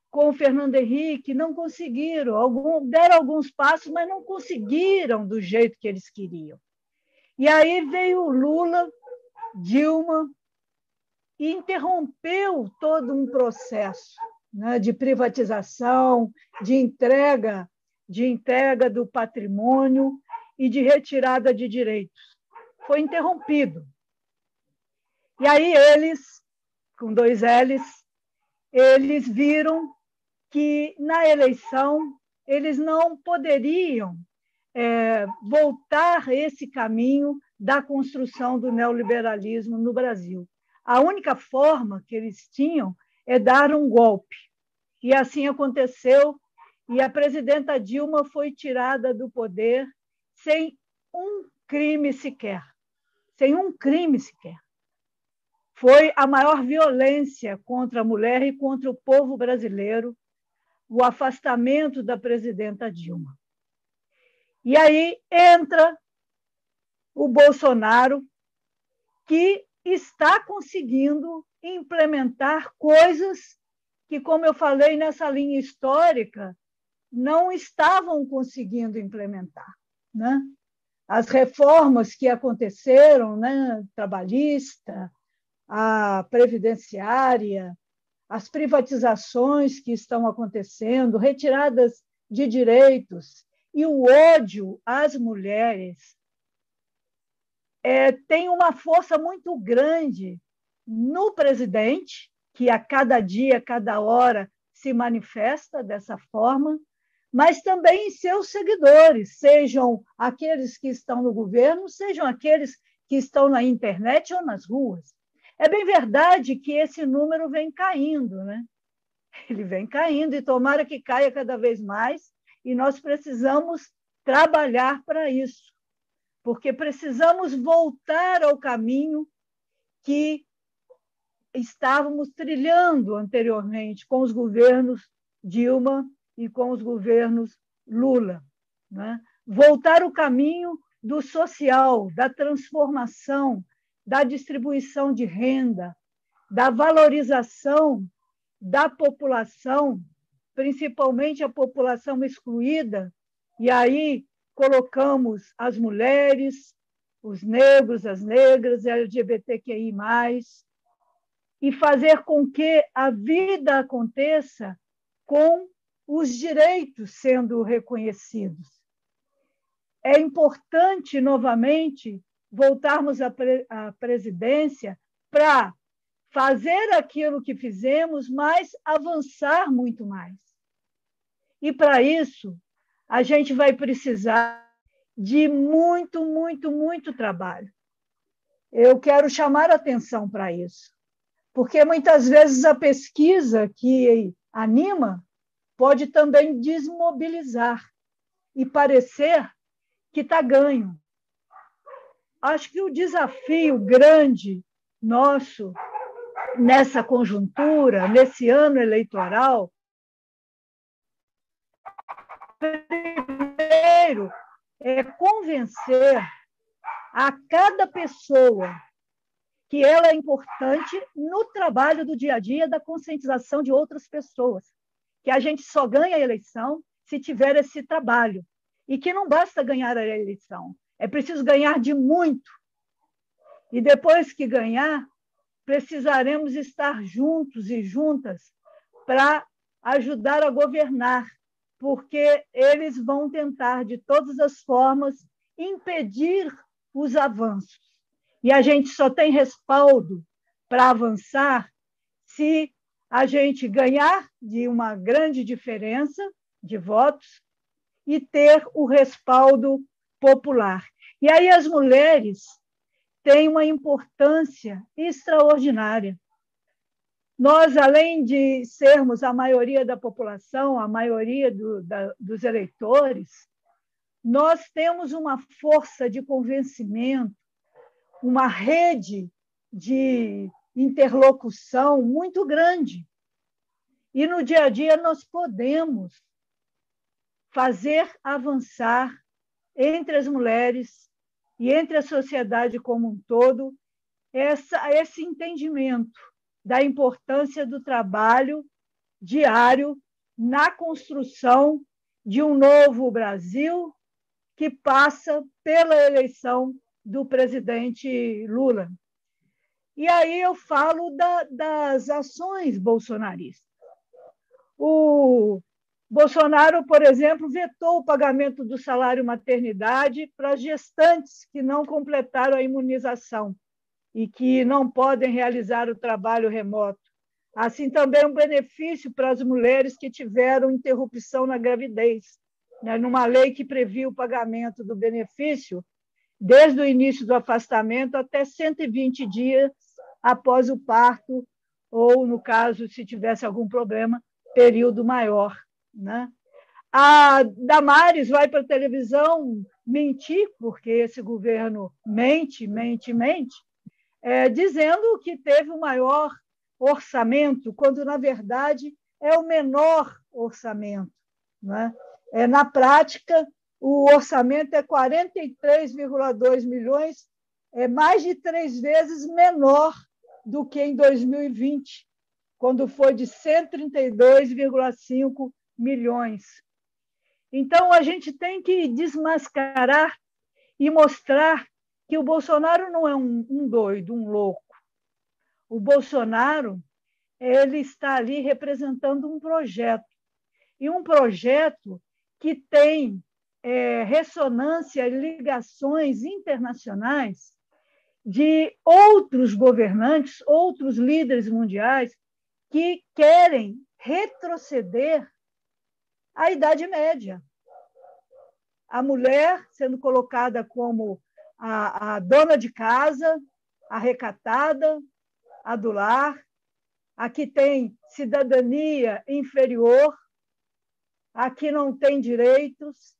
S5: com o Fernando Henrique, não conseguiram, algum, deram alguns passos, mas não conseguiram do jeito que eles queriam. E aí veio Lula, Dilma, e interrompeu todo um processo né, de privatização, de entrega, de entrega do patrimônio e de retirada de direitos. Foi interrompido. E aí eles, com dois L's, eles viram que na eleição eles não poderiam é, voltar esse caminho da construção do neoliberalismo no Brasil. A única forma que eles tinham é dar um golpe. E assim aconteceu, e a presidenta Dilma foi tirada do poder sem um crime sequer. Sem um crime sequer. Foi a maior violência contra a mulher e contra o povo brasileiro o afastamento da presidenta Dilma. E aí entra o Bolsonaro, que está conseguindo implementar coisas que, como eu falei nessa linha histórica, não estavam conseguindo implementar. Né? As reformas que aconteceram, né? trabalhista, a previdenciária, as privatizações que estão acontecendo, retiradas de direitos e o ódio às mulheres é, tem uma força muito grande no presidente, que a cada dia, cada hora se manifesta dessa forma, mas também em seus seguidores, sejam aqueles que estão no governo, sejam aqueles que estão na internet ou nas ruas. É bem verdade que esse número vem caindo, né? Ele vem caindo e tomara que caia cada vez mais, e nós precisamos trabalhar para isso, porque precisamos voltar ao caminho que estávamos trilhando anteriormente com os governos Dilma e com os governos Lula. Né? Voltar o caminho do social, da transformação, da distribuição de renda, da valorização da população, principalmente a população excluída, e aí colocamos as mulheres, os negros, as negras, LGBTQI, e fazer com que a vida aconteça com os direitos sendo reconhecidos. É importante, novamente, voltarmos à, pre à presidência para fazer aquilo que fizemos, mas avançar muito mais. E para isso, a gente vai precisar de muito, muito, muito trabalho. Eu quero chamar atenção para isso, porque muitas vezes a pesquisa que anima pode também desmobilizar e parecer que está ganho. Acho que o desafio grande nosso nessa conjuntura, nesse ano eleitoral, primeiro é convencer a cada pessoa que ela é importante no trabalho do dia a dia da conscientização de outras pessoas, que a gente só ganha a eleição se tiver esse trabalho. E que não basta ganhar a eleição, é preciso ganhar de muito. E depois que ganhar, precisaremos estar juntos e juntas para ajudar a governar, porque eles vão tentar, de todas as formas, impedir os avanços. E a gente só tem respaldo para avançar se a gente ganhar de uma grande diferença de votos e ter o respaldo popular. E aí as mulheres têm uma importância extraordinária. Nós, além de sermos a maioria da população, a maioria do, da, dos eleitores, nós temos uma força de convencimento, uma rede de interlocução muito grande. E no dia a dia nós podemos fazer avançar entre as mulheres e entre a sociedade como um todo essa, esse entendimento da importância do trabalho diário na construção de um novo Brasil que passa pela eleição do presidente Lula. E aí eu falo da, das ações bolsonaristas. O Bolsonaro, por exemplo, vetou o pagamento do salário maternidade para gestantes que não completaram a imunização e que não podem realizar o trabalho remoto. Assim também um benefício para as mulheres que tiveram interrupção na gravidez, né? numa lei que previa o pagamento do benefício desde o início do afastamento até 120 dias após o parto, ou, no caso, se tivesse algum problema, período maior. Né? A Damares vai para a televisão mentir, porque esse governo mente, mente, mente, é, dizendo que teve o maior orçamento, quando, na verdade, é o menor orçamento. Né? É, na prática, o orçamento é 43,2 milhões, é mais de três vezes menor do que em 2020, quando foi de 132,5 milhões. Então, a gente tem que desmascarar e mostrar que o Bolsonaro não é um, um doido, um louco. O Bolsonaro ele está ali representando um projeto e um projeto que tem é, ressonância e ligações internacionais de outros governantes, outros líderes mundiais que querem retroceder à Idade Média. A mulher sendo colocada como a, a dona de casa, a recatada, a do lar, a que tem cidadania inferior, a que não tem direitos,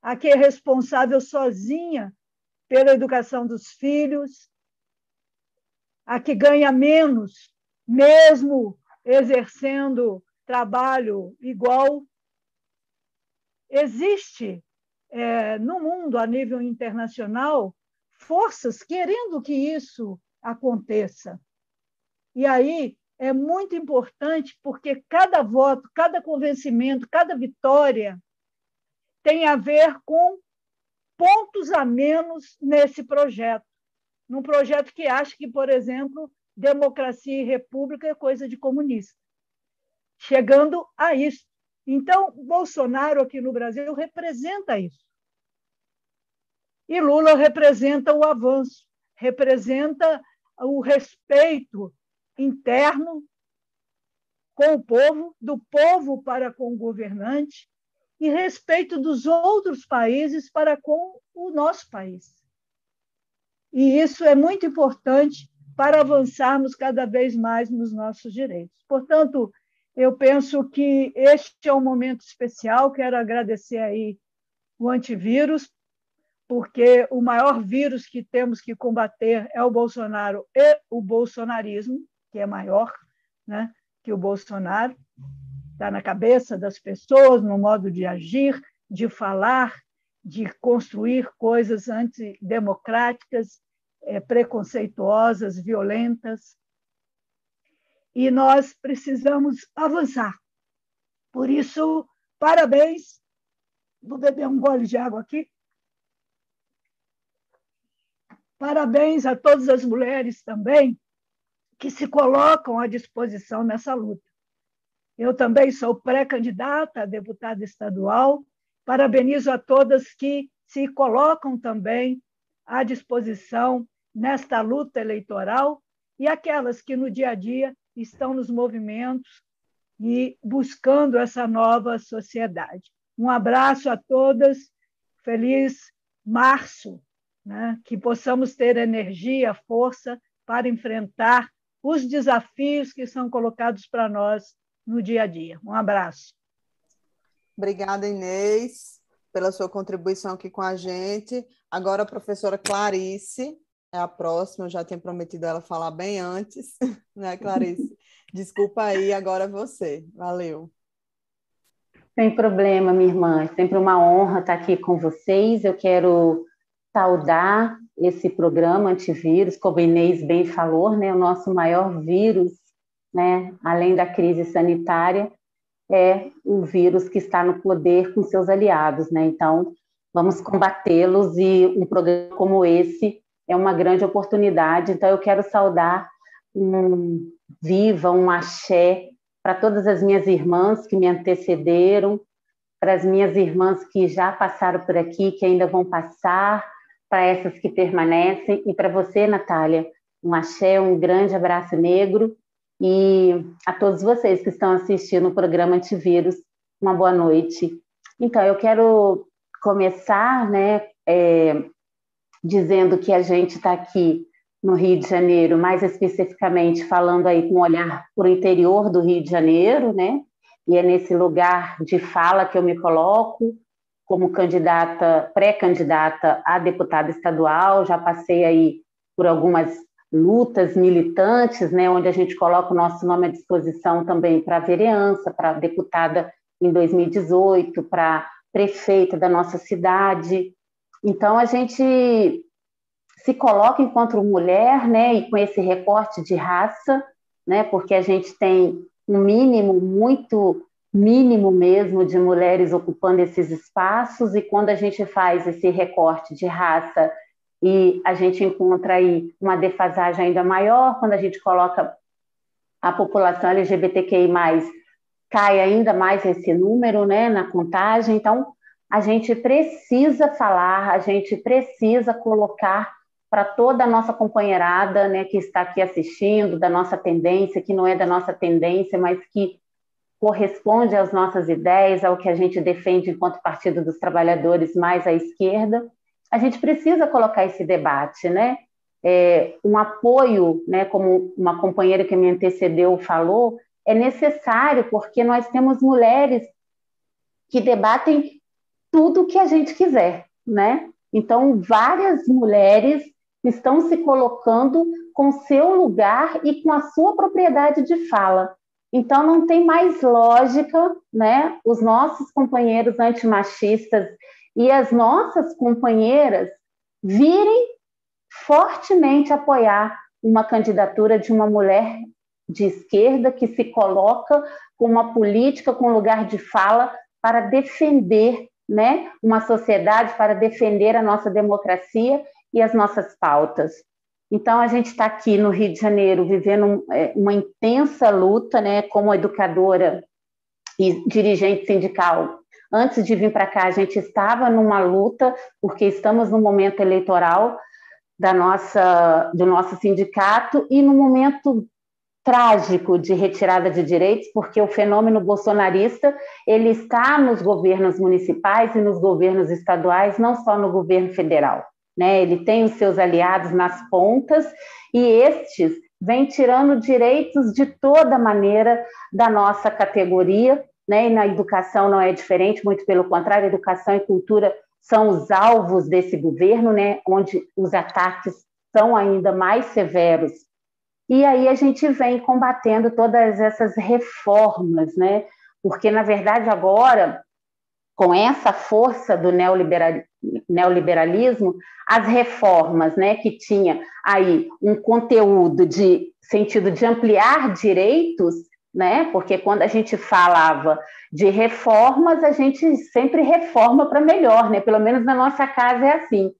S5: a que é responsável sozinha pela educação dos filhos, a que ganha menos, mesmo exercendo trabalho igual. Existe é, no mundo, a nível internacional, forças querendo que isso aconteça. E aí é muito importante porque cada voto, cada convencimento, cada vitória tem a ver com pontos a menos nesse projeto. Num projeto que acha que, por exemplo, democracia e república é coisa de comunista. Chegando a isso. Então, Bolsonaro aqui no Brasil representa isso. E Lula representa o avanço, representa o respeito interno com o povo, do povo para com o governante, e respeito dos outros países para com o nosso país. E isso é muito importante para avançarmos cada vez mais nos nossos direitos. Portanto, eu penso que este é um momento especial. Quero agradecer aí o antivírus porque o maior vírus que temos que combater é o Bolsonaro e o bolsonarismo, que é maior né, que o Bolsonaro, está na cabeça das pessoas, no modo de agir, de falar, de construir coisas antidemocráticas, é, preconceituosas, violentas. E nós precisamos avançar, Por isso, parabéns. Vou beber um gole de água aqui. Parabéns a todas as mulheres também que se colocam à disposição nessa luta. Eu também sou pré-candidata a deputada estadual. Parabenizo a todas que se colocam também à disposição nesta luta eleitoral e aquelas que no dia a dia estão nos movimentos e buscando essa nova sociedade. Um abraço a todas, feliz março, né? que possamos ter energia, força para enfrentar os desafios que são colocados para nós no dia a dia. Um abraço.
S1: Obrigada, Inês, pela sua contribuição aqui com a gente. Agora, a professora Clarice é a próxima, eu já tinha prometido ela falar bem antes, né, Clarice? Desculpa aí, agora é você. Valeu.
S6: Sem problema, minha irmã. É sempre uma honra estar aqui com vocês. Eu quero saudar esse programa antivírus, como Inês bem falou, né, o nosso maior vírus, né, além da crise sanitária, é o vírus que está no poder com seus aliados, né? Então, vamos combatê-los e um programa como esse é uma grande oportunidade. Então, eu quero saudar um viva, um axé para todas as minhas irmãs que me antecederam, para as minhas irmãs que já passaram por aqui, que ainda vão passar, para essas que permanecem e para você, Natália, um axé, um grande abraço negro e a todos vocês que estão assistindo o programa Antivírus, uma boa noite. Então, eu quero começar, né, é, dizendo que a gente está aqui no Rio de Janeiro, mais especificamente falando aí com um olhar para o interior do Rio de Janeiro, né? E é nesse lugar de fala que eu me coloco, como candidata, pré-candidata a deputada estadual, já passei aí por algumas lutas militantes, né, onde a gente coloca o nosso nome à disposição também para vereança, para deputada em 2018, para prefeita da nossa cidade. Então a gente se coloca enquanto mulher, né, e com esse recorte de raça, né, porque a gente tem um mínimo muito mínimo mesmo de mulheres ocupando esses espaços, e quando a gente faz esse recorte de raça e a gente encontra aí uma defasagem ainda maior, quando a gente coloca a população LGBTQI+, cai ainda mais esse número né, na contagem, então a gente precisa falar, a gente precisa colocar para toda a nossa companheirada né, que está aqui assistindo, da nossa tendência, que não é da nossa tendência, mas que corresponde às nossas ideias, ao que a gente defende enquanto Partido dos Trabalhadores mais à esquerda, a gente precisa colocar esse debate, né? É, um apoio, né, como uma companheira que me antecedeu falou, é necessário porque nós temos mulheres que debatem tudo que a gente quiser, né? Então, várias mulheres estão se colocando com seu lugar e com a sua propriedade de fala. Então não tem mais lógica, né? Os nossos companheiros antimachistas e as nossas companheiras virem fortemente apoiar uma candidatura de uma mulher de esquerda que se coloca com uma política com lugar de fala para defender, né, uma sociedade para defender a nossa democracia e as nossas pautas. Então, a gente está aqui no Rio de Janeiro vivendo é, uma intensa luta, né, como educadora e dirigente sindical. Antes de vir para cá, a gente estava numa luta, porque estamos no momento eleitoral da nossa, do nosso sindicato e no momento trágico de retirada de direitos, porque o fenômeno bolsonarista ele está nos governos municipais e nos governos estaduais, não só no governo federal né? Ele tem os seus aliados nas pontas e estes vêm tirando direitos de toda maneira da nossa categoria, né? E na educação não é diferente, muito pelo contrário, educação e cultura são os alvos desse governo, né? Onde os ataques são ainda mais severos. E aí a gente vem combatendo todas essas reformas, né? Porque na verdade agora com essa força do neoliberalismo, as reformas, né, que tinha aí um conteúdo de sentido de ampliar direitos, né? Porque quando a gente falava de reformas, a gente sempre reforma para melhor, né? Pelo menos na nossa casa é assim.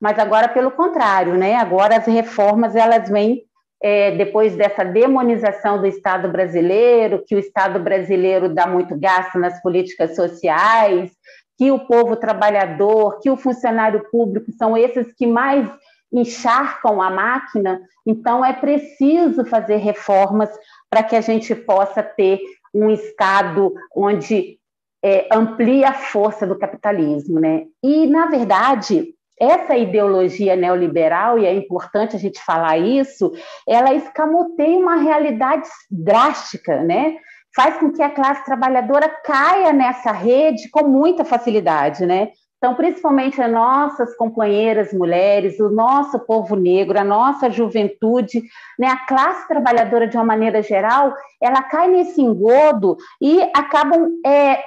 S6: Mas agora, pelo contrário, né? Agora as reformas elas vêm é, depois dessa demonização do Estado brasileiro, que o Estado brasileiro dá muito gasto nas políticas sociais, que o povo trabalhador, que o funcionário público são esses que mais encharcam a máquina, então é preciso fazer reformas para que a gente possa ter um Estado onde é, amplie a força do capitalismo. Né? E, na verdade, essa ideologia neoliberal, e é importante a gente falar isso, ela escamoteia uma realidade drástica, né? faz com que a classe trabalhadora caia nessa rede com muita facilidade, né? Então, principalmente as nossas companheiras mulheres, o nosso povo negro, a nossa juventude, né, a classe trabalhadora de uma maneira geral, ela cai nesse engodo e acabam é,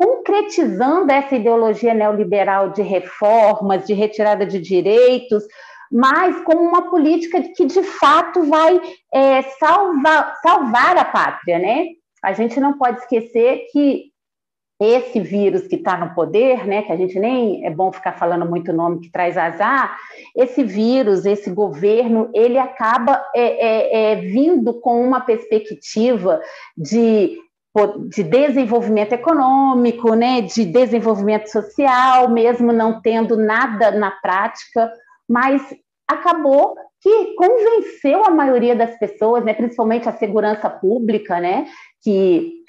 S6: concretizando essa ideologia neoliberal de reformas, de retirada de direitos, mas como uma política que de fato vai é, salvar, salvar a pátria, né? A gente não pode esquecer que esse vírus que está no poder, né, que a gente nem é bom ficar falando muito nome que traz azar, esse vírus, esse governo, ele acaba é, é, é, vindo com uma perspectiva de, de desenvolvimento econômico, né, de desenvolvimento social, mesmo não tendo nada na prática, mas acabou que convenceu a maioria das pessoas, né, principalmente a segurança pública, né, que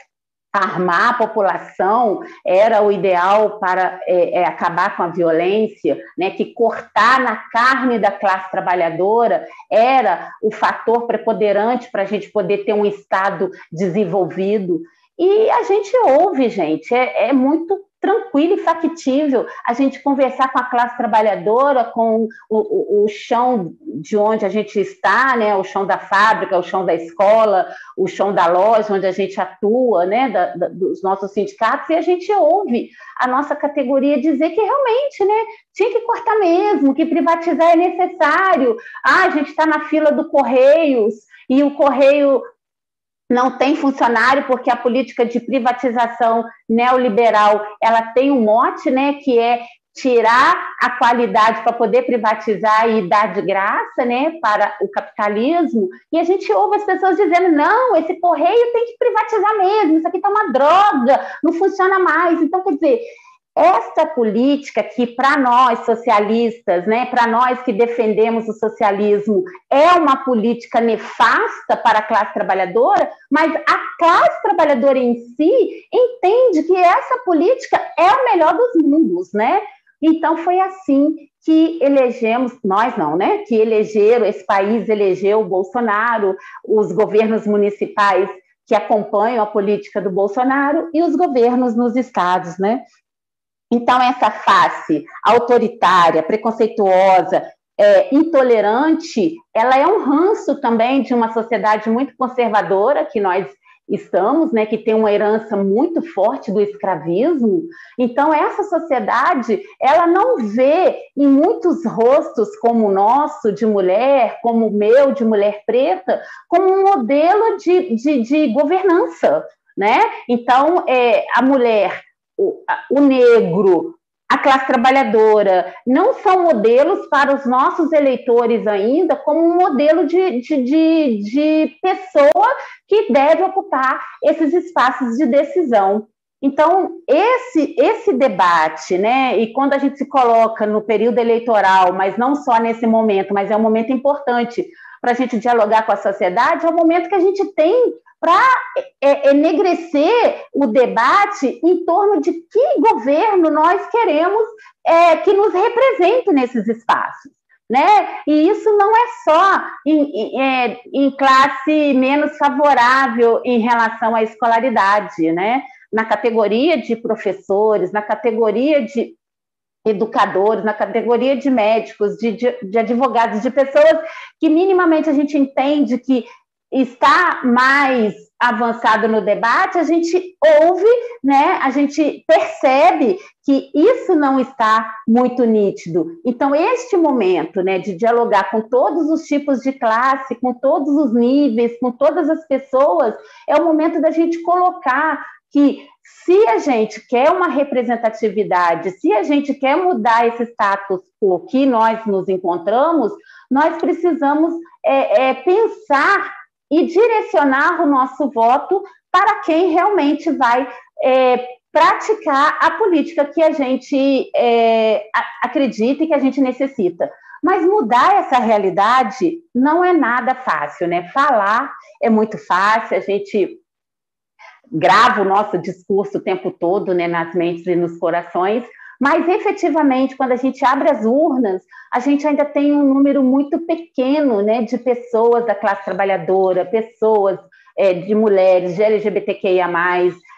S6: armar a população era o ideal para é, é, acabar com a violência, né, que cortar na carne da classe trabalhadora era o fator preponderante para a gente poder ter um Estado desenvolvido. E a gente ouve, gente, é, é muito tranquilo e factível a gente conversar com a classe trabalhadora, com o, o, o, chão de onde a gente está, né, o chão da fábrica, o chão da escola, o chão da loja onde a gente atua, né, da, da, dos nossos sindicatos, e a gente ouve a nossa categoria dizer que realmente, né, tinha que cortar mesmo, que privatizar é necessário. Ah, a gente está na fila do Correios e o Correio não tem funcionário porque a política de privatização neoliberal ela tem um mote, né, que é tirar a qualidade para poder privatizar e dar de graça, né, para o capitalismo. E a gente ouve as pessoas dizendo: "Não, esse correio tem que privatizar mesmo, isso aqui está uma droga, não funciona mais". Então, quer dizer, essa política que para nós socialistas, né, para nós que defendemos o socialismo, é uma política nefasta para a classe trabalhadora, mas a classe trabalhadora em si entende que essa política é o melhor dos mundos, né? Então foi assim que elegemos, nós não, né? Que elegeram, esse país elegeu o Bolsonaro, os governos municipais que acompanham a política do Bolsonaro e os governos nos estados, né? Então, essa face autoritária, preconceituosa, é, intolerante, ela é um ranço também de uma sociedade muito conservadora que nós estamos, né, que tem uma herança muito forte do escravismo. Então essa sociedade, ela não vê em muitos rostos como o nosso de mulher, como o meu de mulher preta, como um modelo de, de, de governança, né? Então é, a mulher o, o negro, a classe trabalhadora, não são modelos para os nossos eleitores ainda como um modelo de, de, de, de pessoa que deve ocupar esses espaços de decisão. Então, esse, esse debate, né, e quando a gente se coloca no período eleitoral, mas não só nesse momento, mas é um momento importante para a gente dialogar com a sociedade, é o momento que a gente tem para é, enegrecer o debate em torno de que governo nós queremos é, que nos represente nesses espaços. Né? E isso não é só em, em, é, em, classe menos favorável em relação à escolaridade, né? Na categoria de professores, na categoria de educadores, na categoria de médicos, de, de, de advogados, de pessoas que minimamente a gente entende que está mais avançado no debate, a gente ouve, né, a gente percebe que isso não está muito nítido. Então, este momento né, de dialogar com todos os tipos de classe, com todos os níveis, com todas as pessoas, é o momento da gente colocar que se a gente quer uma representatividade, se a gente quer mudar esse status quo que nós nos encontramos, nós precisamos é, é, pensar e direcionar o nosso voto para quem realmente vai é, praticar a política que a gente é, acredita e que a gente necessita. Mas mudar essa realidade não é nada fácil, né? Falar é muito fácil, a gente grava o nosso discurso o tempo todo, né, nas mentes e nos corações, mas efetivamente, quando a gente abre as urnas, a gente ainda tem um número muito pequeno né, de pessoas da classe trabalhadora, pessoas é, de mulheres, de LGBTQIA,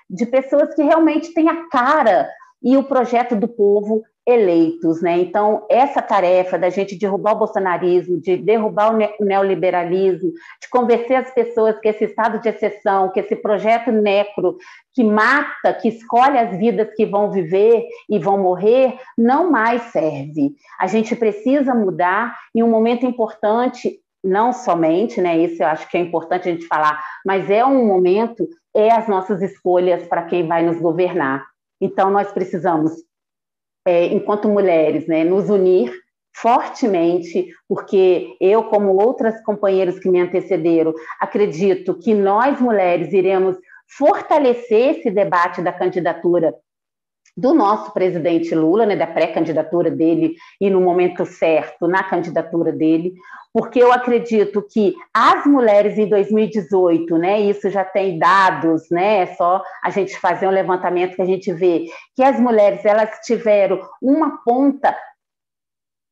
S6: de pessoas que realmente têm a cara e o projeto do povo eleitos, né? Então, essa tarefa da gente derrubar o bolsonarismo, de derrubar o neoliberalismo, de convencer as pessoas que esse estado de exceção, que esse projeto necro que mata, que escolhe as vidas que vão viver e vão morrer, não mais serve. A gente precisa mudar em um momento importante, não somente, né? Isso eu acho que é importante a gente falar, mas é um momento, é as nossas escolhas para quem vai nos governar. Então, nós precisamos é, enquanto mulheres, né, nos unir fortemente, porque eu, como outras companheiras que me antecederam, acredito que nós mulheres iremos fortalecer esse debate da candidatura do nosso presidente Lula, né, da pré-candidatura dele e no momento certo na candidatura dele, porque eu acredito que as mulheres em 2018, né, isso já tem dados, né, é só a gente fazer um levantamento que a gente vê que as mulheres elas tiveram uma ponta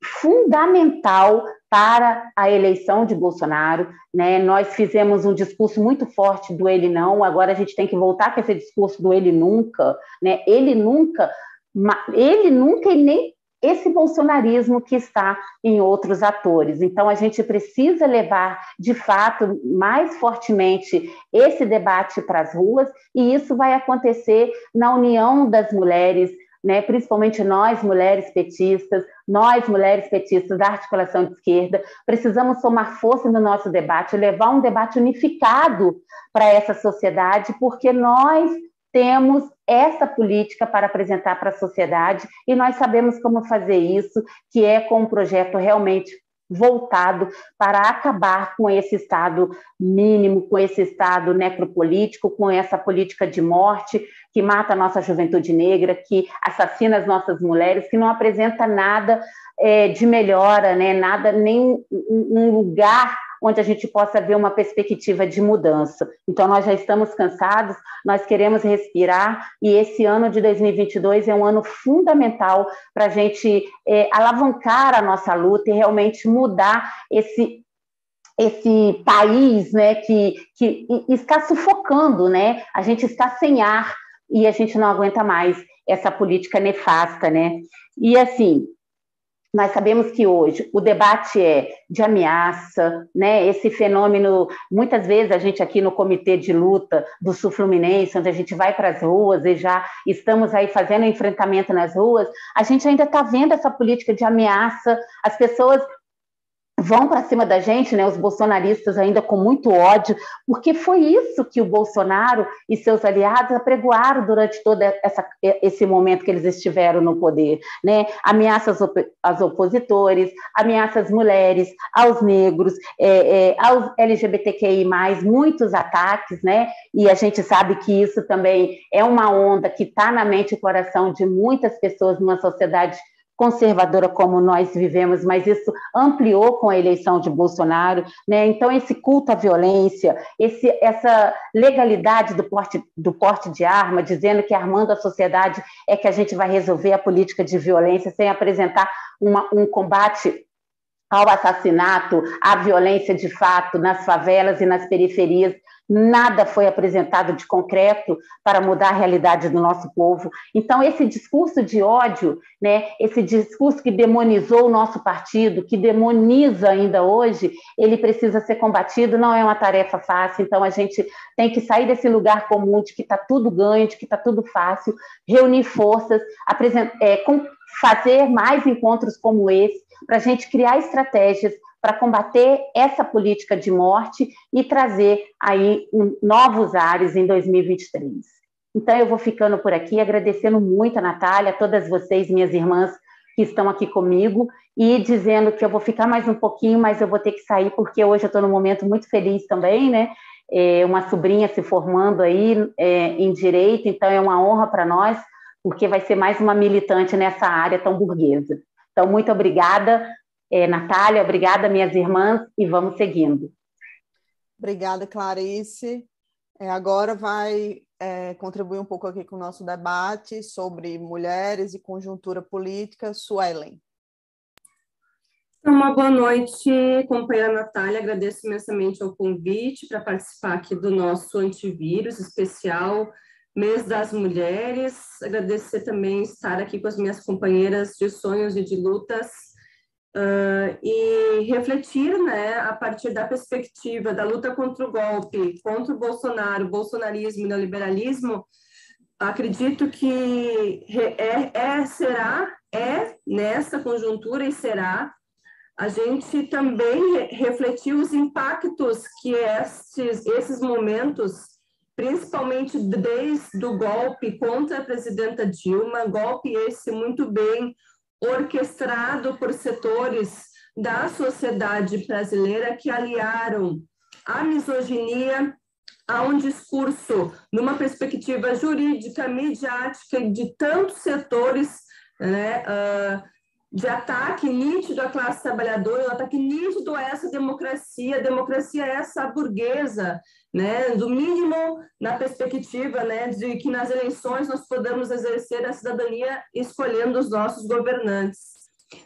S6: fundamental para a eleição de Bolsonaro, né? Nós fizemos um discurso muito forte do ele não, agora a gente tem que voltar com esse discurso do ele nunca, né? Ele nunca, ele nunca e nem esse bolsonarismo que está em outros atores. Então, a gente precisa levar, de fato, mais fortemente esse debate para as ruas, e isso vai acontecer na união das mulheres, né, principalmente nós, mulheres petistas, nós, mulheres petistas da articulação de esquerda, precisamos somar força no nosso debate, levar um debate unificado para essa sociedade, porque nós temos essa política para apresentar para a sociedade e nós sabemos como fazer isso, que é com um projeto realmente voltado para acabar com esse estado mínimo, com esse estado necropolítico, com essa política de morte que mata a nossa juventude negra, que assassina as nossas mulheres, que não apresenta nada é, de melhora, né? nada, nem um lugar onde a gente possa ver uma perspectiva de mudança. Então, nós já estamos cansados, nós queremos respirar, e esse ano de 2022 é um ano fundamental para a gente é, alavancar a nossa luta e realmente mudar esse esse país né, que, que está sufocando, né? A gente está sem ar e a gente não aguenta mais essa política nefasta, né? E assim, nós sabemos que hoje o debate é de ameaça, né? Esse fenômeno, muitas vezes a gente aqui no comitê de luta do Sul Fluminense, onde a gente vai para as ruas e já estamos aí fazendo enfrentamento nas ruas, a gente ainda está vendo essa política de ameaça, as pessoas vão para cima da gente, né, os bolsonaristas ainda com muito ódio, porque foi isso que o Bolsonaro e seus aliados apregoaram durante todo essa, esse momento que eles estiveram no poder, né, ameaças aos opositores, ameaças às mulheres, aos negros, é, é, aos LGBTQI+, muitos ataques, né, e a gente sabe que isso também é uma onda que está na mente e coração de muitas pessoas numa sociedade conservadora como nós vivemos, mas isso ampliou com a eleição de Bolsonaro, né? Então esse culto à violência, esse, essa legalidade do porte, do porte de arma, dizendo que armando a sociedade é que a gente vai resolver a política de violência sem apresentar uma, um combate ao assassinato, à violência de fato nas favelas e nas periferias nada foi apresentado de concreto para mudar a realidade do nosso povo. Então, esse discurso de ódio, né, esse discurso que demonizou o nosso partido, que demoniza ainda hoje, ele precisa ser combatido, não é uma tarefa fácil. Então, a gente tem que sair desse lugar comum de que está tudo ganho, de que está tudo fácil, reunir forças, é, fazer mais encontros como esse, para a gente criar estratégias para combater essa política de morte e trazer aí novos ares em 2023. Então, eu vou ficando por aqui, agradecendo muito a Natália, a todas vocês, minhas irmãs, que estão aqui comigo, e dizendo que eu vou ficar mais um pouquinho, mas eu vou ter que sair, porque hoje eu estou num momento muito feliz também, né? É uma sobrinha se formando aí é, em direito, então é uma honra para nós, porque vai ser mais uma militante nessa área tão burguesa. Então, muito obrigada, é, Natália, obrigada, minhas irmãs, e vamos seguindo.
S1: Obrigada, Clarice. É, agora vai é, contribuir um pouco aqui com o nosso debate sobre mulheres e conjuntura política, Suelen.
S7: Então, uma boa noite, companheira Natália. Agradeço imensamente o convite para participar aqui do nosso antivírus especial Mês das Mulheres. Agradecer também estar aqui com as minhas companheiras de sonhos e de lutas Uh, e refletir, né, a partir da perspectiva da luta contra o golpe, contra o Bolsonaro, bolsonarismo e neoliberalismo, acredito que é, é, será, é nessa conjuntura e será a gente também refletir os impactos que estes, esses momentos, principalmente desde o golpe contra a presidenta Dilma, golpe esse muito bem orquestrado por setores da sociedade brasileira que aliaram a misoginia a um discurso numa perspectiva jurídica, midiática de tantos setores, né, uh, de ataque nítido à classe trabalhadora, um ataque nítido a essa democracia, a democracia é essa burguesa, né, do mínimo na perspectiva né, de que nas eleições nós podemos exercer a cidadania escolhendo os nossos governantes.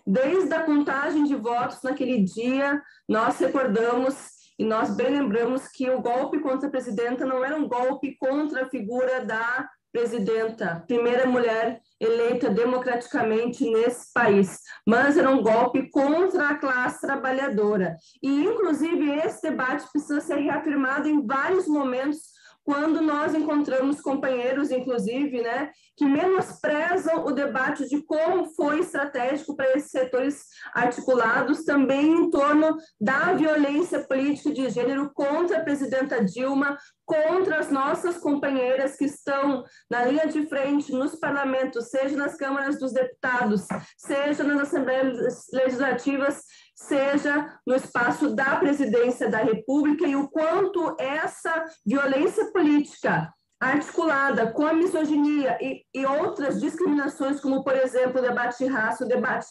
S7: Desde a contagem de votos naquele dia, nós recordamos e nós bem lembramos que o golpe contra a presidenta não era um golpe contra a figura da presidenta, primeira mulher eleita democraticamente nesse país, mas era um golpe contra a classe trabalhadora. E, inclusive, esse debate precisa ser reafirmado em vários momentos quando nós encontramos companheiros, inclusive, né, que menosprezam o debate de como foi estratégico para esses setores articulados também em torno da violência política de gênero contra a presidenta Dilma, contra as nossas companheiras que estão na linha de frente nos parlamentos, seja nas câmaras dos deputados, seja nas assembleias legislativas, seja no espaço da presidência da República e o quanto essa violência política articulada com a misoginia e, e outras discriminações, como, por exemplo, o debate de raça, o debate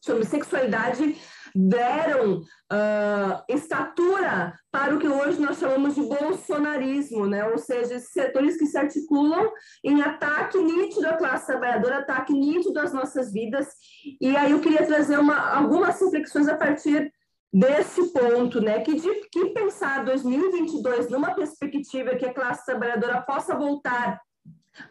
S7: sobre sexualidade, deram uh, estatura para o que hoje nós chamamos de bolsonarismo, né? ou seja, setores que se articulam em ataque nítido à classe trabalhadora, ataque nítido às nossas vidas. E aí eu queria trazer uma, algumas reflexões a partir desse ponto, né, que, de, que pensar 2022 numa perspectiva que a classe trabalhadora possa voltar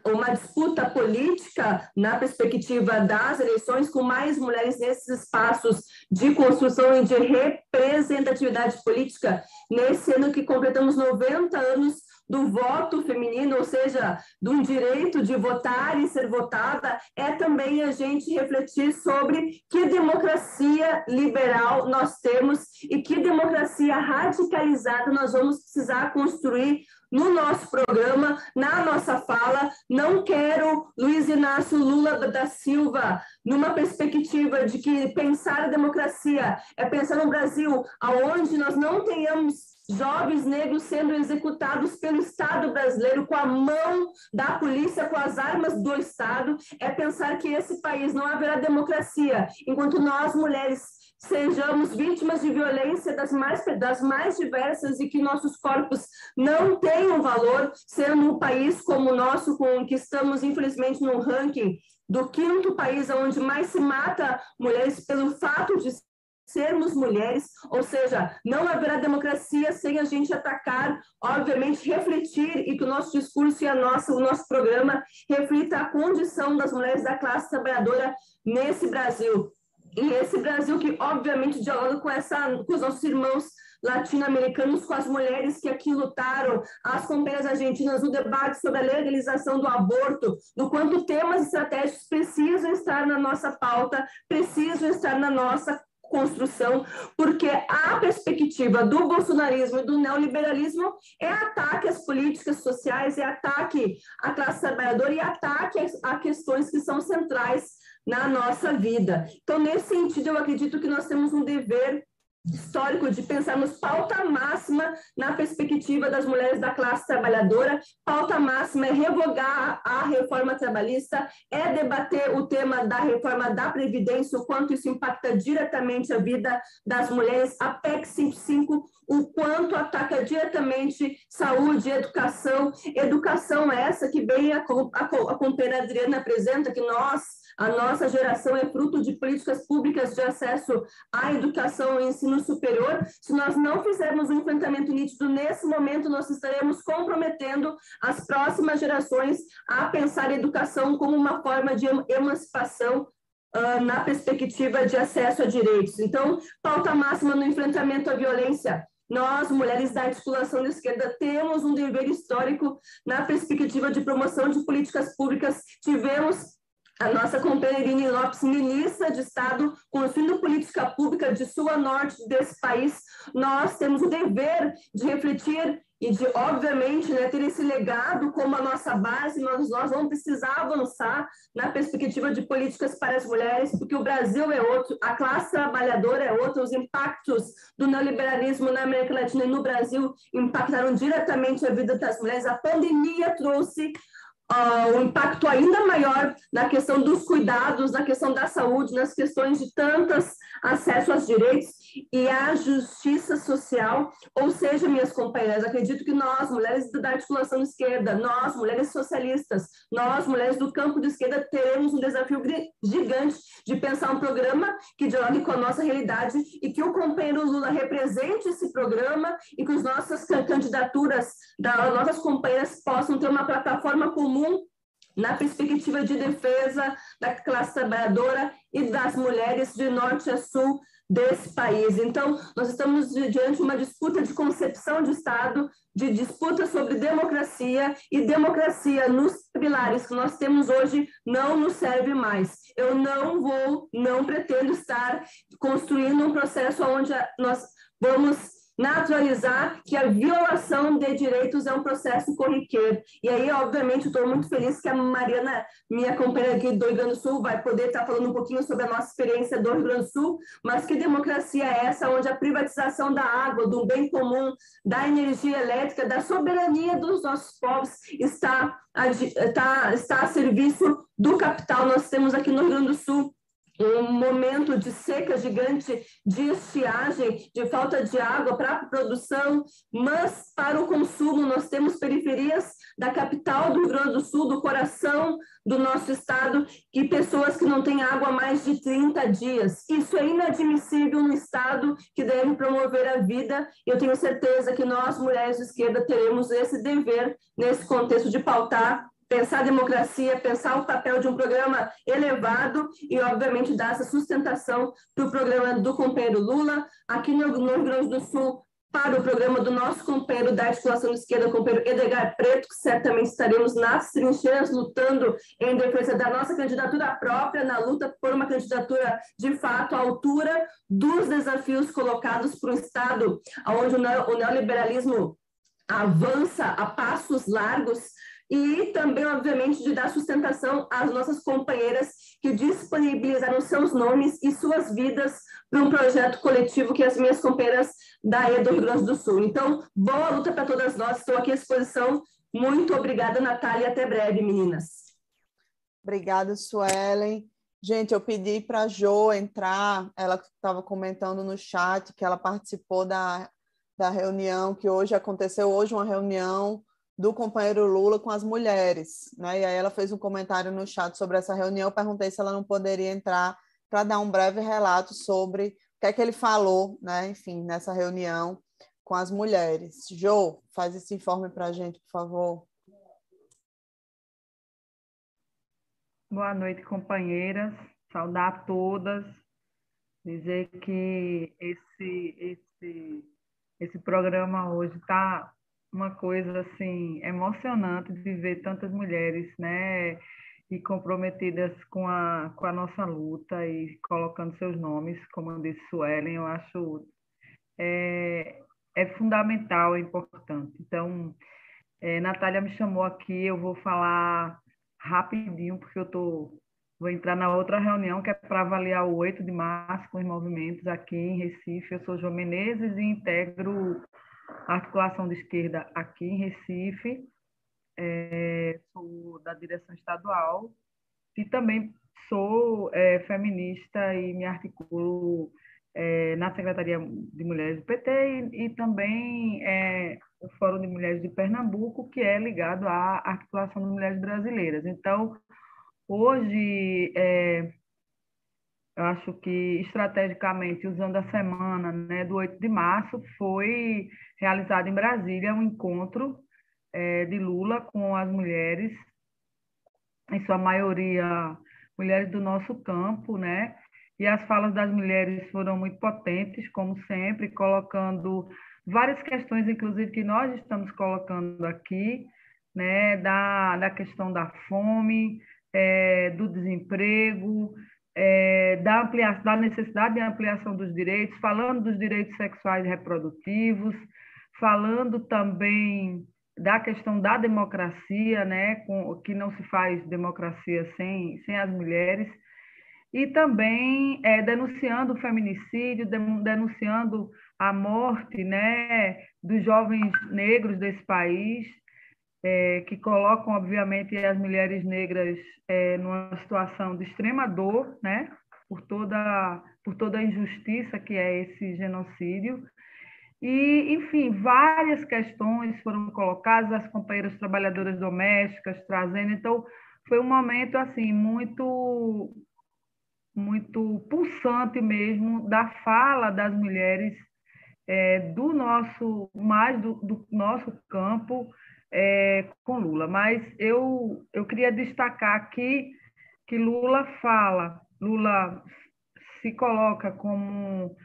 S7: uma disputa política na perspectiva das eleições, com mais mulheres nesses espaços de construção e de representatividade política, nesse ano que completamos 90 anos do voto feminino, ou seja, do direito de votar e ser votada, é também a gente refletir sobre que democracia liberal nós temos e que democracia radicalizada nós vamos precisar construir no nosso programa, na nossa fala. Não quero Luiz Inácio Lula da Silva numa perspectiva de que pensar a democracia é pensar no Brasil aonde nós não tenhamos jovens negros sendo executados pelo Estado brasileiro com a mão da polícia, com as armas do Estado, é pensar que esse país não haverá democracia enquanto nós, mulheres, sejamos vítimas de violência das mais, das mais diversas e que nossos corpos não tenham valor, sendo um país como o nosso, com que estamos, infelizmente, num ranking do quinto país onde mais se mata mulheres pelo fato de sermos mulheres, ou seja, não haverá democracia sem a gente atacar, obviamente, refletir e que o nosso discurso e a nossa, o nosso programa reflita a condição das mulheres da classe trabalhadora nesse Brasil. E esse Brasil que, obviamente, dialoga com, essa, com os nossos irmãos latino-americanos, com as mulheres que aqui lutaram, as companheiras argentinas, o debate sobre a legalização do aborto, do quanto temas estratégicos precisam estar na nossa pauta, precisam estar na nossa construção, porque a perspectiva do bolsonarismo e do neoliberalismo é ataque às políticas sociais, é ataque à classe trabalhadora e ataque a questões que são centrais na nossa vida. Então, nesse sentido, eu acredito que nós temos um dever histórico de pensarmos pauta máxima na perspectiva das mulheres da classe trabalhadora. Pauta máxima é revogar a reforma trabalhista, é debater o tema da reforma da Previdência, o quanto isso impacta diretamente a vida das mulheres. A PEC 55, o quanto ataca diretamente saúde, educação. Educação essa que bem a, a, a companheira Adriana apresenta, que nós a nossa geração é fruto de políticas públicas de acesso à educação e ensino superior. Se nós não fizermos um enfrentamento nítido nesse momento, nós estaremos comprometendo as próximas gerações a pensar a educação como uma forma de emancipação Uh, na perspectiva de acesso a direitos. Então, pauta máxima no enfrentamento à violência. Nós, mulheres da articulação da esquerda, temos um dever histórico na perspectiva de promoção de políticas públicas. Tivemos a nossa companheira Irine Lopes, ministra de Estado, construindo política pública de sul a norte desse país, nós temos o dever de refletir e de, obviamente, né, ter esse legado como a nossa base, mas nós vamos precisar avançar na perspectiva de políticas para as mulheres, porque o Brasil é outro, a classe trabalhadora é outra, os impactos do neoliberalismo na América Latina e no Brasil impactaram diretamente a vida das mulheres. A pandemia trouxe uh, um impacto ainda maior na questão dos cuidados, na questão da saúde, nas questões de tantas acesso aos direitos e à justiça social. Ou seja, minhas companheiras, acredito que nós, mulheres da articulação esquerda, nós, mulheres socialistas, nós, mulheres do campo de esquerda, teremos um desafio gigante de pensar um programa que dialogue com a nossa realidade e que o companheiro Lula represente esse programa e que as nossas candidaturas das nossas companheiras possam ter uma plataforma comum na perspectiva de defesa da classe trabalhadora e das mulheres de norte a sul desse país. Então, nós estamos diante de uma disputa de concepção de Estado, de disputa sobre democracia, e democracia nos pilares que nós temos hoje não nos serve mais. Eu não vou, não pretendo estar construindo um processo onde nós vamos naturalizar que a violação de direitos é um processo corriqueiro. E aí, obviamente, estou muito feliz que a Mariana, minha companheira aqui do Rio Grande do Sul, vai poder estar falando um pouquinho sobre a nossa experiência do Rio Grande do Sul, mas que democracia é essa onde a privatização da água, do bem comum, da energia elétrica, da soberania dos nossos povos está está, está a serviço do capital. Nós temos aqui no Rio Grande do Sul um momento de seca gigante, de estiagem, de falta de água para a produção, mas para o consumo nós temos periferias da capital do Rio Grande do Sul, do coração do nosso estado, que pessoas que não têm água há mais de 30 dias. Isso é inadmissível no estado que deve promover a vida, e eu tenho certeza que nós, mulheres de esquerda, teremos esse dever nesse contexto de pautar pensar a democracia, pensar o papel de um programa elevado e, obviamente, dar essa sustentação para o programa do companheiro Lula. Aqui no, Rio Grande do Sul, para o programa do nosso companheiro da articulação de esquerda, o companheiro Edgar Preto, que certamente estaremos nas trincheiras lutando em defesa da nossa candidatura própria, na luta por uma candidatura de fato à altura dos desafios colocados para o Estado, onde o neoliberalismo avança a passos largos e também, obviamente, de dar sustentação às nossas companheiras que disponibilizaram seus nomes e suas vidas para um projeto coletivo que as minhas companheiras da E do Rio Grande do Sul. Então, boa luta para todas nós, estou aqui à disposição. Muito obrigada, Natália, até breve, meninas.
S1: Obrigada, Suelen. Gente, eu pedi para a Jo entrar, ela estava comentando no chat que ela participou da, da reunião, que hoje aconteceu hoje uma reunião do companheiro Lula com as mulheres, né? E aí ela fez um comentário no chat sobre essa reunião. Eu perguntei se ela não poderia entrar para dar um breve relato sobre que é que ele falou, né, enfim, nessa reunião com as mulheres. Jo, faz esse informe para a gente, por favor.
S8: Boa noite, companheiras. Saudar a todas. Dizer que esse, esse, esse programa hoje está uma coisa assim emocionante de ver tantas mulheres, né, e comprometidas com a, com a nossa luta e colocando seus nomes, como disse Suelen, eu acho é, é fundamental, é importante. Então, é, Natália me chamou aqui, eu vou falar rapidinho, porque eu tô, vou entrar na outra reunião, que é para avaliar o 8 de março com os movimentos aqui em Recife. Eu sou João Menezes e integro articulação de esquerda aqui em Recife. É, sou da direção estadual e também sou é, feminista e me articulo é, na Secretaria de Mulheres do PT e, e também é, o Fórum de Mulheres de Pernambuco, que é ligado à articulação de mulheres brasileiras. Então, hoje, é, eu acho que estrategicamente, usando a semana né, do 8 de março, foi realizado em Brasília um encontro é, de Lula com as mulheres, em sua maioria mulheres do nosso campo, né? E as falas das mulheres foram muito potentes, como sempre, colocando várias questões, inclusive, que nós estamos colocando aqui, né, da, da questão da fome, é, do desemprego, é, da, ampliação, da necessidade de ampliação dos direitos, falando dos direitos sexuais e reprodutivos, falando também da questão da democracia, né, com, que não se faz democracia sem, sem as mulheres, e também é, denunciando o feminicídio, denunciando a morte né, dos jovens negros desse país, é, que colocam, obviamente, as mulheres negras é, numa situação de extrema dor, né, por toda, por toda a injustiça que é esse genocídio. E, enfim, várias questões foram colocadas, as companheiras trabalhadoras domésticas trazendo. Então, foi um momento assim muito muito pulsante mesmo da fala das mulheres é, do nosso, mais do, do nosso campo é, com Lula. Mas eu, eu queria destacar aqui que Lula fala, Lula se coloca como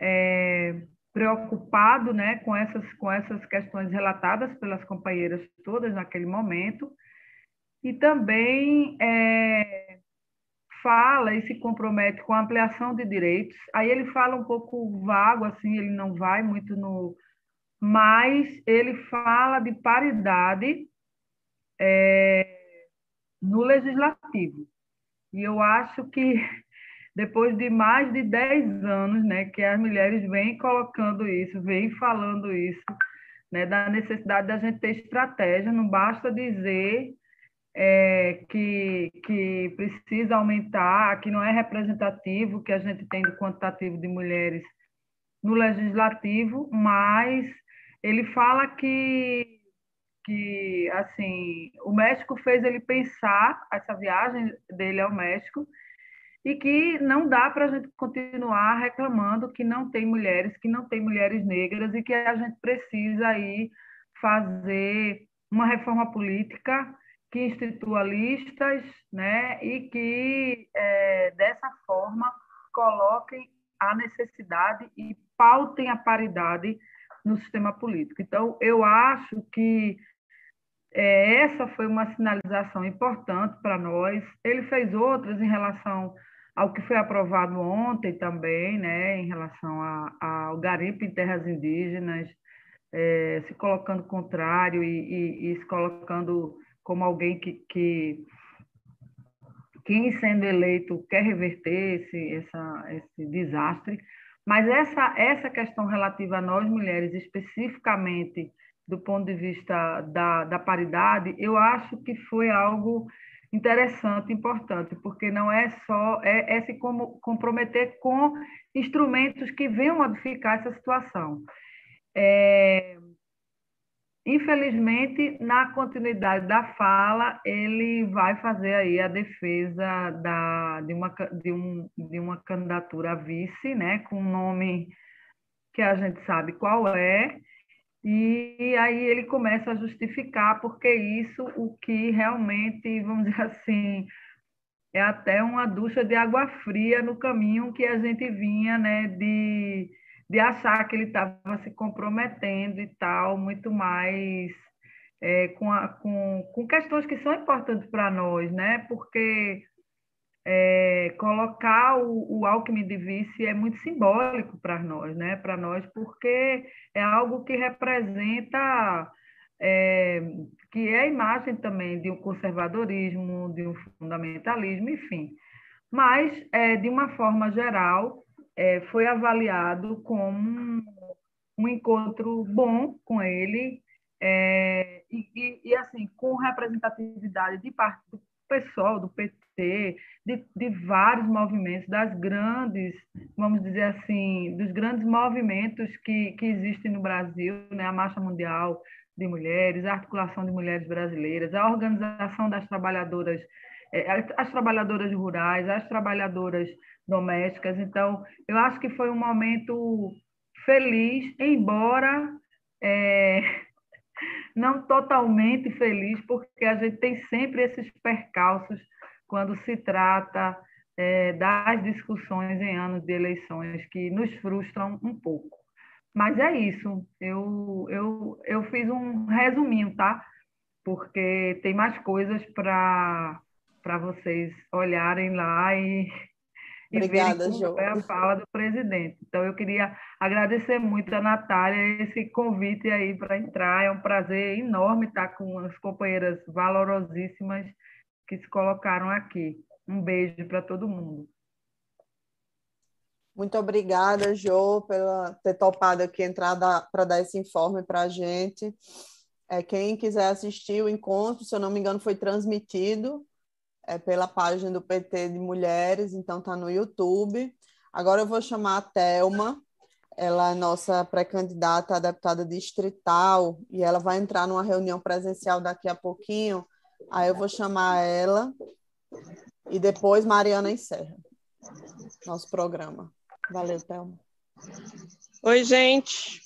S8: é, preocupado né, com, essas, com essas questões relatadas pelas companheiras todas naquele momento, e também é, fala e se compromete com a ampliação de direitos. Aí ele fala um pouco vago, assim, ele não vai muito no. Mas ele fala de paridade é, no legislativo. E eu acho que depois de mais de 10 anos né, que as mulheres vêm colocando isso, vêm falando isso, né, da necessidade da gente ter estratégia, não basta dizer é, que, que precisa aumentar, que não é representativo, que a gente tem do quantitativo de mulheres no legislativo, mas ele fala que, que assim, o México fez ele pensar essa viagem dele ao México e que não dá para a gente continuar reclamando que não tem mulheres, que não tem mulheres negras e que a gente precisa aí fazer uma reforma política que institua listas né, e que, é, dessa forma, coloquem a necessidade e pautem a paridade no sistema político. Então, eu acho que é, essa foi uma sinalização importante para nós. Ele fez outras em relação ao que foi aprovado ontem também, né, em relação ao garimpo em terras indígenas, é, se colocando contrário e, e, e se colocando como alguém que, que quem sendo eleito quer reverter esse, essa, esse desastre, mas essa, essa questão relativa a nós mulheres, especificamente do ponto de vista da, da paridade, eu acho que foi algo interessante, importante, porque não é só é, é se como, comprometer com instrumentos que venham modificar essa situação. É, infelizmente, na continuidade da fala, ele vai fazer aí a defesa da, de, uma, de, um, de uma candidatura a vice, né, com um nome que a gente sabe qual é, e aí ele começa a justificar porque isso o que realmente, vamos dizer assim, é até uma ducha de água fria no caminho que a gente vinha, né, de, de achar que ele estava se comprometendo e tal, muito mais é, com, a, com, com questões que são importantes para nós, né, porque é, colocar o, o Alckmin de vice é muito simbólico para nós, né? Para nós, porque é algo que representa é, que é a imagem também de um conservadorismo, de um fundamentalismo, enfim. Mas, é, de uma forma geral, é, foi avaliado como um, encontro bom com ele é, e, e, e, assim, com representatividade de parte do pessoal do PT, de, de vários movimentos, das grandes, vamos dizer assim, dos grandes movimentos que, que existem no Brasil, né? a Marcha Mundial de Mulheres, a Articulação de Mulheres Brasileiras, a Organização das Trabalhadoras, é, as trabalhadoras rurais, as trabalhadoras domésticas. Então, eu acho que foi um momento feliz, embora é, não totalmente feliz, porque a gente tem sempre esses percalços quando se trata é, das discussões em anos de eleições que nos frustram um pouco. Mas é isso, eu, eu, eu fiz um resuminho, tá? Porque tem mais coisas para vocês olharem lá e,
S1: Obrigada,
S8: e verem a fala do presidente. Então, eu queria agradecer muito a Natália esse convite aí para entrar. É um prazer enorme estar com as companheiras valorosíssimas que se colocaram aqui. Um beijo para todo mundo.
S1: Muito obrigada, Jo, pela ter topado aqui entrar para dar esse informe para a gente. É, quem quiser assistir o encontro, se eu não me engano, foi transmitido é, pela página do PT de Mulheres, então está no YouTube. Agora eu vou chamar a Thelma, ela é nossa pré-candidata a deputada distrital e ela vai entrar numa reunião presencial daqui a pouquinho Aí eu vou chamar ela e depois Mariana encerra nosso programa. Valeu, Thelma.
S9: Oi, gente.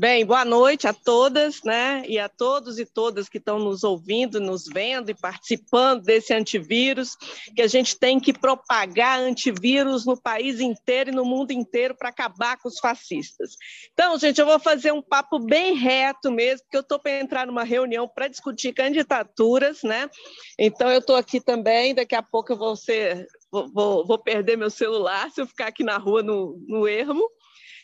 S9: Bem, boa noite a todas, né? E a todos e todas que estão nos ouvindo, nos vendo e participando desse antivírus, que a gente tem que propagar antivírus no país inteiro e no mundo inteiro para acabar com os fascistas. Então, gente, eu vou fazer um papo bem reto mesmo, porque eu estou para entrar numa reunião para discutir candidaturas, né? Então, eu estou aqui também, daqui a pouco eu vou ser. Vou, vou, vou perder meu celular se eu ficar aqui na rua no, no ermo.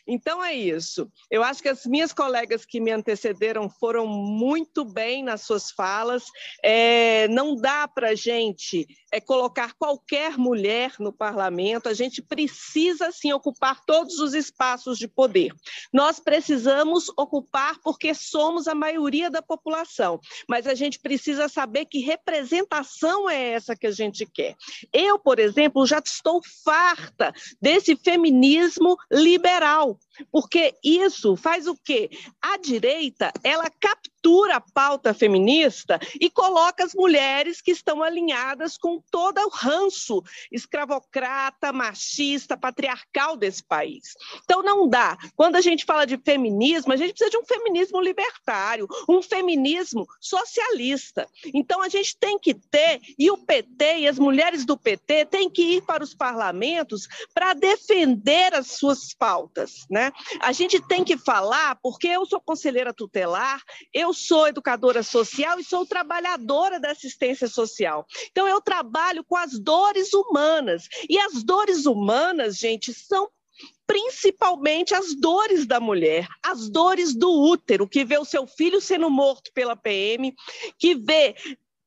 S9: Então é isso. Eu acho que as minhas colegas que me antecederam foram muito bem nas suas falas. É, não dá para gente é, colocar qualquer mulher no parlamento. A gente precisa sim ocupar todos os espaços de poder. Nós precisamos ocupar porque somos a maioria da população, mas a gente precisa saber que representação é essa que a gente quer. Eu, por exemplo, já estou farta desse feminismo liberal porque isso faz o quê? A direita, ela captura a pauta feminista e coloca as mulheres que estão alinhadas com todo o ranço escravocrata, machista, patriarcal desse país. Então não dá. Quando a gente fala de feminismo, a gente precisa de um feminismo libertário, um feminismo socialista. Então a gente tem que ter, e o PT e as mulheres do PT têm que ir para os parlamentos para defender as suas pautas né? A gente tem que falar, porque eu sou conselheira tutelar, eu sou educadora social e sou trabalhadora da assistência social. Então, eu trabalho com as dores humanas. E as dores humanas, gente, são principalmente as dores da mulher, as dores do útero, que vê o seu filho sendo morto pela PM, que vê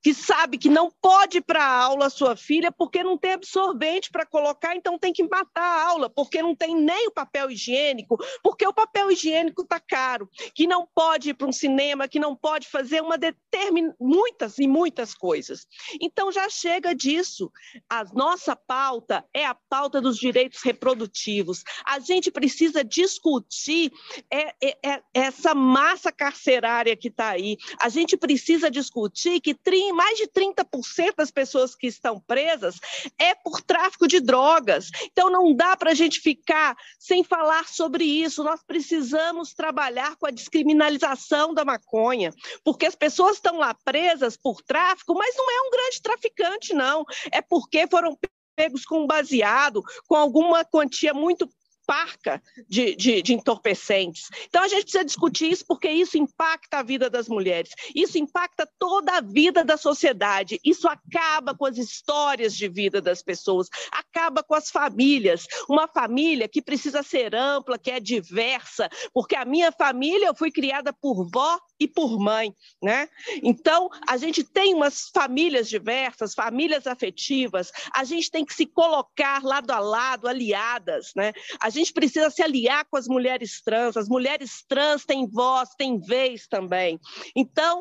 S9: que sabe que não pode ir para a aula sua filha porque não tem absorvente para colocar, então tem que matar a aula, porque não tem nem o papel higiênico, porque o papel higiênico está caro, que não pode ir para um cinema, que não pode fazer uma determin... muitas e muitas coisas. Então já chega disso. A nossa pauta é a pauta dos direitos reprodutivos. A gente precisa discutir é, é, é essa massa carcerária que está aí. A gente precisa discutir que mais de 30% das pessoas que estão presas é por tráfico de drogas. Então, não dá para a gente ficar sem falar sobre isso. Nós precisamos trabalhar com a descriminalização da maconha, porque as pessoas estão lá presas por tráfico, mas não é um grande traficante, não. É porque foram pegos com baseado, com alguma quantia muito parca de, de, de, entorpecentes. Então, a gente precisa discutir isso porque isso impacta a vida das mulheres, isso impacta toda a vida da sociedade, isso acaba com as histórias de vida das pessoas, acaba com as famílias. Uma família que precisa ser ampla, que é diversa, porque a minha família eu fui criada por vó e por mãe, né? Então, a gente tem umas famílias diversas, famílias afetivas, a gente tem que se colocar lado a lado, aliadas, né? A gente precisa se aliar com as mulheres trans, as mulheres trans têm voz, têm vez também. Então,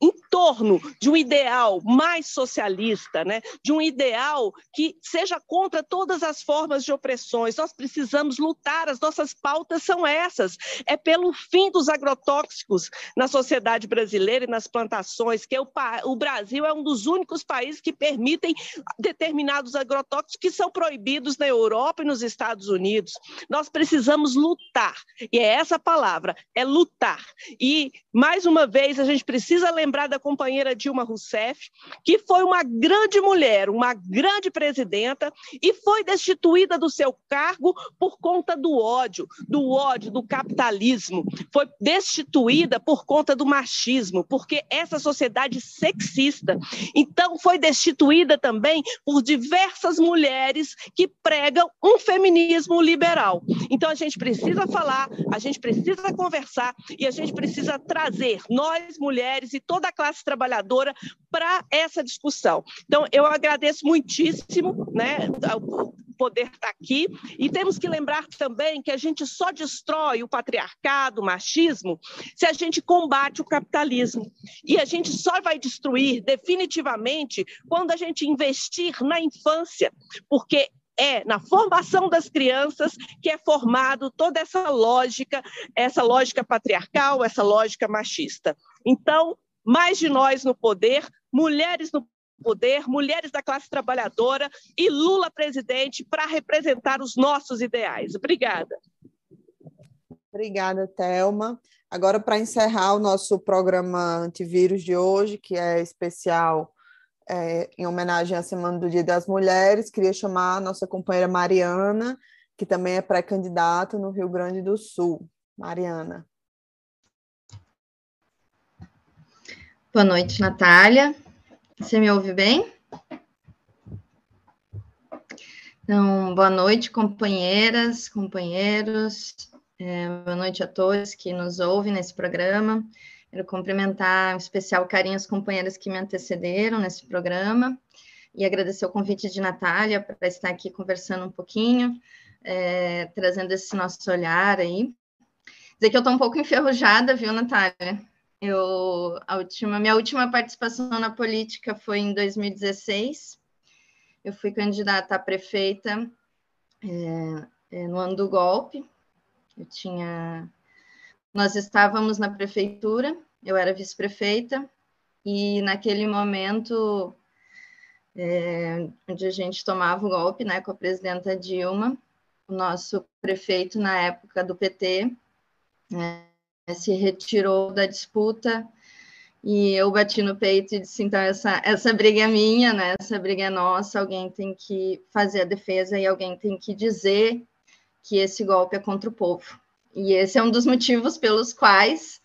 S9: em torno de um ideal mais socialista, né? de um ideal que seja contra todas as formas de opressões. Nós precisamos lutar, as nossas pautas são essas. É pelo fim dos agrotóxicos na sociedade brasileira e nas plantações, que é o, o Brasil é um dos únicos países que permitem determinados agrotóxicos que são proibidos na Europa e nos Estados Unidos. Nós precisamos lutar, e é essa palavra, é lutar. E, mais uma vez, a gente precisa lembrar lembrar da companheira Dilma Rousseff, que foi uma grande mulher, uma grande presidenta, e foi destituída do seu cargo por conta do ódio, do ódio, do capitalismo. Foi destituída por conta do machismo, porque essa sociedade sexista. Então, foi destituída também por diversas mulheres que pregam um feminismo liberal. Então, a gente precisa falar, a gente precisa conversar e a gente precisa trazer, nós mulheres e todas toda a classe trabalhadora para essa discussão. Então, eu agradeço muitíssimo né, poder estar aqui, e temos que lembrar também que a gente só destrói o patriarcado, o machismo, se a gente combate o capitalismo. E a gente só vai destruir definitivamente quando a gente investir na infância, porque é na formação das crianças que é formado toda essa lógica, essa lógica patriarcal, essa lógica machista. Então, mais de nós no poder, mulheres no poder, mulheres da classe trabalhadora e Lula presidente para representar os nossos ideais. Obrigada.
S1: Obrigada, Thelma. Agora, para encerrar o nosso programa antivírus de hoje, que é especial é, em homenagem à Semana do Dia das Mulheres, queria chamar a nossa companheira Mariana, que também é pré-candidata no Rio Grande do Sul. Mariana.
S10: Boa noite, Natália. Você me ouve bem? Então, boa noite, companheiras, companheiros. É, boa noite a todos que nos ouvem nesse programa. Quero cumprimentar em especial carinho as companheiras que me antecederam nesse programa e agradecer o convite de Natália para estar aqui conversando um pouquinho, é, trazendo esse nosso olhar aí. Dizer que eu estou um pouco enferrujada, viu, Natália? Eu, a última, minha última participação na política foi em 2016. Eu fui candidata a prefeita é, é, no ano do golpe. Eu tinha, nós estávamos na prefeitura. Eu era vice-prefeita e naquele momento é, onde a gente tomava o golpe, né, com a presidenta Dilma, o nosso prefeito na época do PT, né, se retirou da disputa e eu bati no peito e disse, então, essa, essa briga é minha, né? Essa briga é nossa, alguém tem que fazer a defesa e alguém tem que dizer que esse golpe é contra o povo. E esse é um dos motivos pelos quais,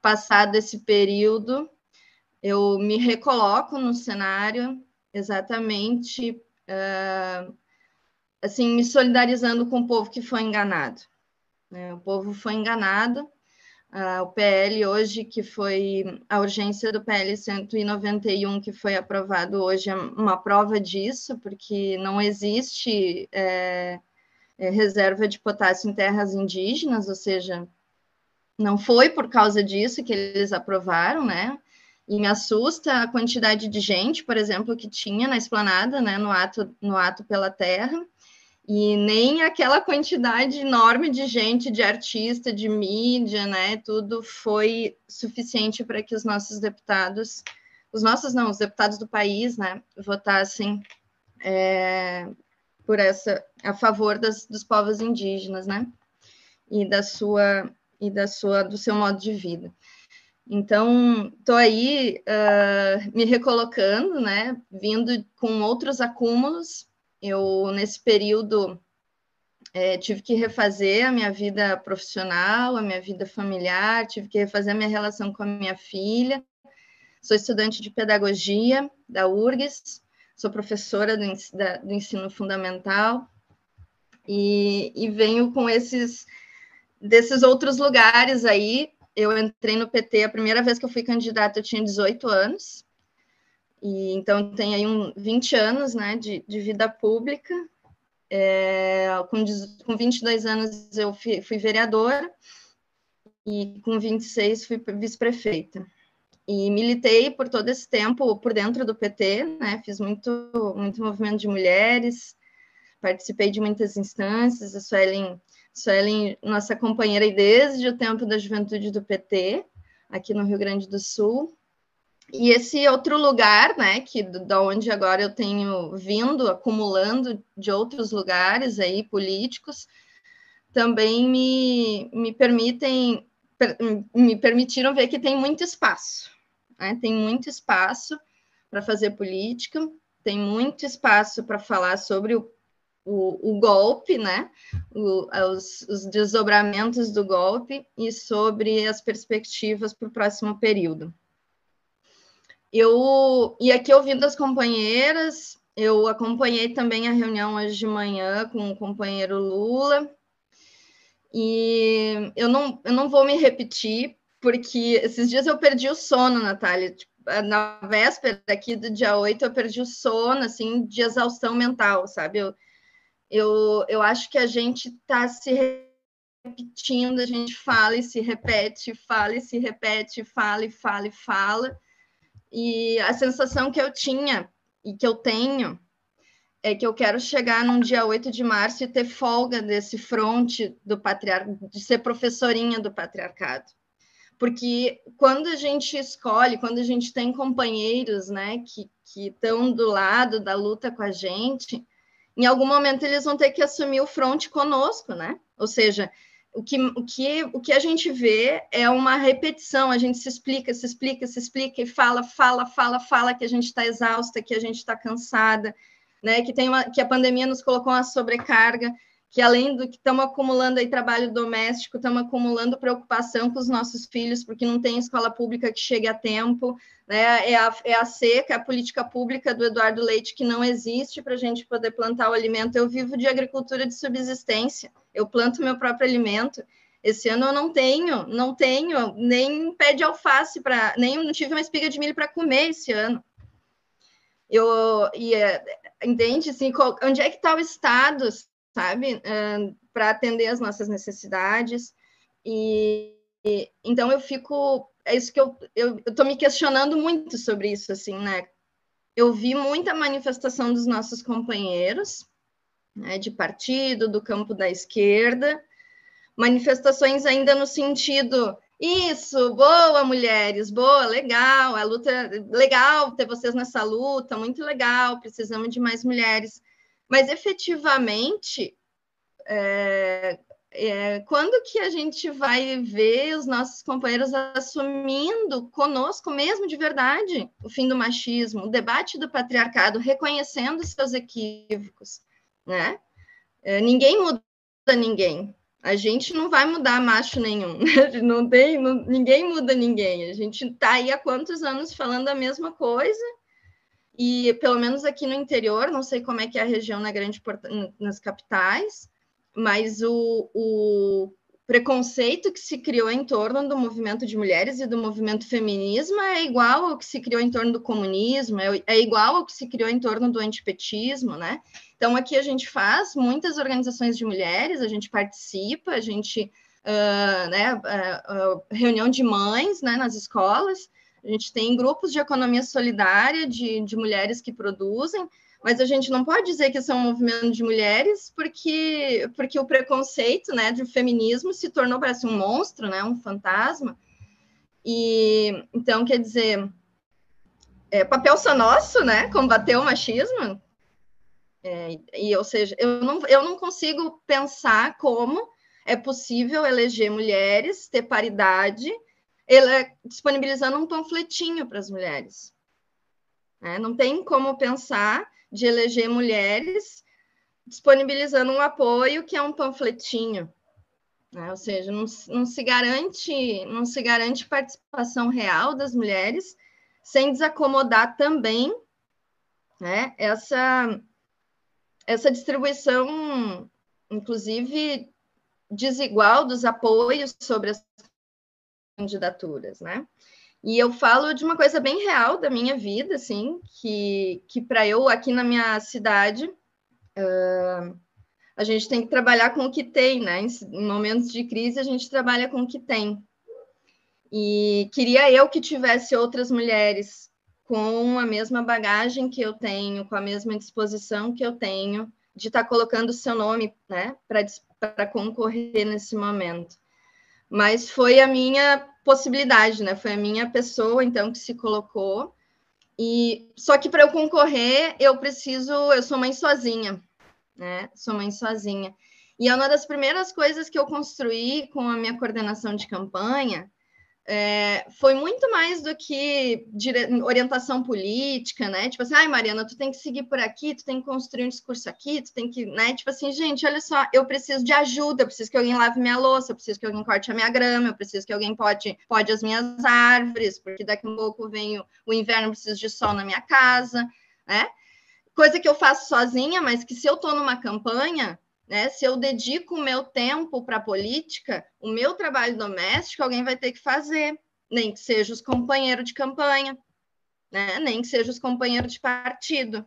S10: passado esse período, eu me recoloco no cenário exatamente, uh, assim, me solidarizando com o povo que foi enganado. Né? O povo foi enganado, Uh, o PL hoje, que foi a urgência do PL 191, que foi aprovado hoje, é uma prova disso, porque não existe é, é, reserva de potássio em terras indígenas, ou seja, não foi por causa disso que eles aprovaram, né? E me assusta a quantidade de gente, por exemplo, que tinha na esplanada, né, no ato, no ato pela terra, e nem aquela quantidade enorme de gente, de artista, de mídia, né? Tudo foi suficiente para que os nossos deputados, os nossos não, os deputados do país, né, votassem é, por essa a favor das, dos povos indígenas, né? E da sua e da sua do seu modo de vida. Então, estou aí uh, me recolocando, né? Vindo com outros acúmulos eu, nesse período, é, tive que refazer a minha vida profissional, a minha vida familiar, tive que refazer a minha relação com a minha filha. Sou estudante de pedagogia da URGS, sou professora do, da, do ensino fundamental e, e venho com esses desses outros lugares aí. Eu entrei no PT a primeira vez que eu fui candidata, eu tinha 18 anos. E, então, tem aí um, 20 anos né, de, de vida pública. É, com, com 22 anos, eu fui, fui vereadora e com 26 fui vice-prefeita. E militei por todo esse tempo por dentro do PT, né? Fiz muito, muito movimento de mulheres, participei de muitas instâncias. A Suelen, Suelen, nossa companheira desde o tempo da juventude do PT, aqui no Rio Grande do Sul. E esse outro lugar, né, que da onde agora eu tenho vindo acumulando de outros lugares aí políticos, também me, me permitem per, me permitiram ver que tem muito espaço, né? Tem muito espaço para fazer política, tem muito espaço para falar sobre o, o, o golpe, né? O, os, os desdobramentos do golpe e sobre as perspectivas para o próximo período. Eu, e aqui ouvindo as companheiras, eu acompanhei também a reunião hoje de manhã com o companheiro Lula, e eu não, eu não vou me repetir, porque esses dias eu perdi o sono, Natália. Tipo, na véspera aqui do dia 8, eu perdi o sono, assim, de exaustão mental, sabe? Eu, eu, eu acho que a gente está se repetindo, a gente fala e se repete, fala e se repete, fala e fala e fala. E a sensação que eu tinha e que eu tenho é que eu quero chegar num dia 8 de março e ter folga desse fronte do patriarcado, de ser professorinha do patriarcado. Porque quando a gente escolhe, quando a gente tem companheiros, né, que estão do lado da luta com a gente, em algum momento eles vão ter que assumir o fronte conosco, né? Ou seja, o que, o, que, o que a gente vê é uma repetição, a gente se explica, se explica, se explica e fala, fala, fala, fala que a gente está exausta, que a gente está cansada, né? Que, tem uma, que a pandemia nos colocou uma sobrecarga, que além do que estamos acumulando aí trabalho doméstico, estamos acumulando preocupação com os nossos filhos, porque não tem escola pública que chegue a tempo, né? É a, é a seca, a política pública do Eduardo Leite que não existe para a gente poder plantar o alimento. Eu vivo de agricultura de subsistência, eu planto meu próprio alimento. Esse ano eu não tenho, não tenho nem pé de alface para, nem não tive uma espiga de milho para comer esse ano. Eu e é, entende assim, onde é que está o estado? sabe? Uh, para atender as nossas necessidades. E, e, então eu fico. É isso que eu estou me questionando muito sobre isso, assim, né? Eu vi muita manifestação dos nossos companheiros, né, de partido, do campo da esquerda, manifestações ainda no sentido isso, boa, mulheres, boa, legal, a luta, legal ter vocês nessa luta, muito legal, precisamos de mais mulheres. Mas efetivamente, é, é, quando que a gente vai ver os nossos companheiros assumindo conosco mesmo de verdade o fim do machismo, o debate do patriarcado, reconhecendo seus equívocos, né? É, ninguém muda ninguém. A gente não vai mudar macho nenhum, não tem, não, ninguém muda ninguém. A gente está aí há quantos anos falando a mesma coisa e pelo menos aqui no interior, não sei como é que é a região na grande nas capitais, mas o, o, preconceito que se criou em torno do movimento de mulheres e do movimento feminismo é igual ao que se criou em torno do comunismo, é, é igual ao que se criou em torno do antipetismo, né? Então, aqui a gente faz muitas organizações de mulheres, a gente participa, a gente, uh, né, uh, uh, reunião de mães, né, nas escolas, a gente tem grupos de economia solidária de, de mulheres que produzem, mas a gente não pode dizer que isso é um movimento de mulheres, porque, porque o preconceito né, do feminismo se tornou, parece um monstro, né, um fantasma. E então, quer dizer, é, papel só nosso, né, combater o machismo. É, e, ou seja, eu não, eu não consigo pensar como é possível eleger mulheres, ter paridade, ele, disponibilizando um panfletinho para as mulheres. É, não tem como pensar de eleger mulheres, disponibilizando um apoio que é um panfletinho. Né? Ou seja, não, não, se garante, não se garante participação real das mulheres, sem desacomodar também né, essa, essa distribuição, inclusive desigual dos apoios sobre as candidaturas, né? E eu falo de uma coisa bem real da minha vida, assim, que, que para eu, aqui na minha cidade, uh, a gente tem que trabalhar com o que tem, né? Em, momentos de crise, a gente trabalha com o que tem. E queria eu que tivesse outras mulheres com a mesma bagagem que eu tenho, com a mesma disposição que eu tenho, de estar tá colocando o seu nome, né, para concorrer nesse momento. Mas foi a minha possibilidade, né? Foi a minha pessoa, então, que se colocou. E só que para eu concorrer, eu preciso, eu sou mãe sozinha, né? Sou mãe sozinha. E é uma das primeiras coisas que eu construí com a minha coordenação de campanha é, foi muito mais do que dire... orientação política, né? Tipo assim, ai, Mariana, tu tem que seguir por aqui, tu tem que construir um discurso aqui, tu tem que, né? Tipo assim, gente, olha só, eu preciso de ajuda, eu preciso que alguém lave minha louça, eu preciso que alguém corte a minha grama, eu preciso que alguém pode, pode as minhas árvores, porque daqui a pouco vem o, o inverno, preciso de sol na minha casa, né? Coisa que eu faço sozinha, mas que se eu estou numa campanha, né? Se eu dedico o meu tempo para a política, o meu trabalho doméstico alguém vai ter que fazer, nem que seja os companheiros de campanha, né? nem que seja os companheiros de partido.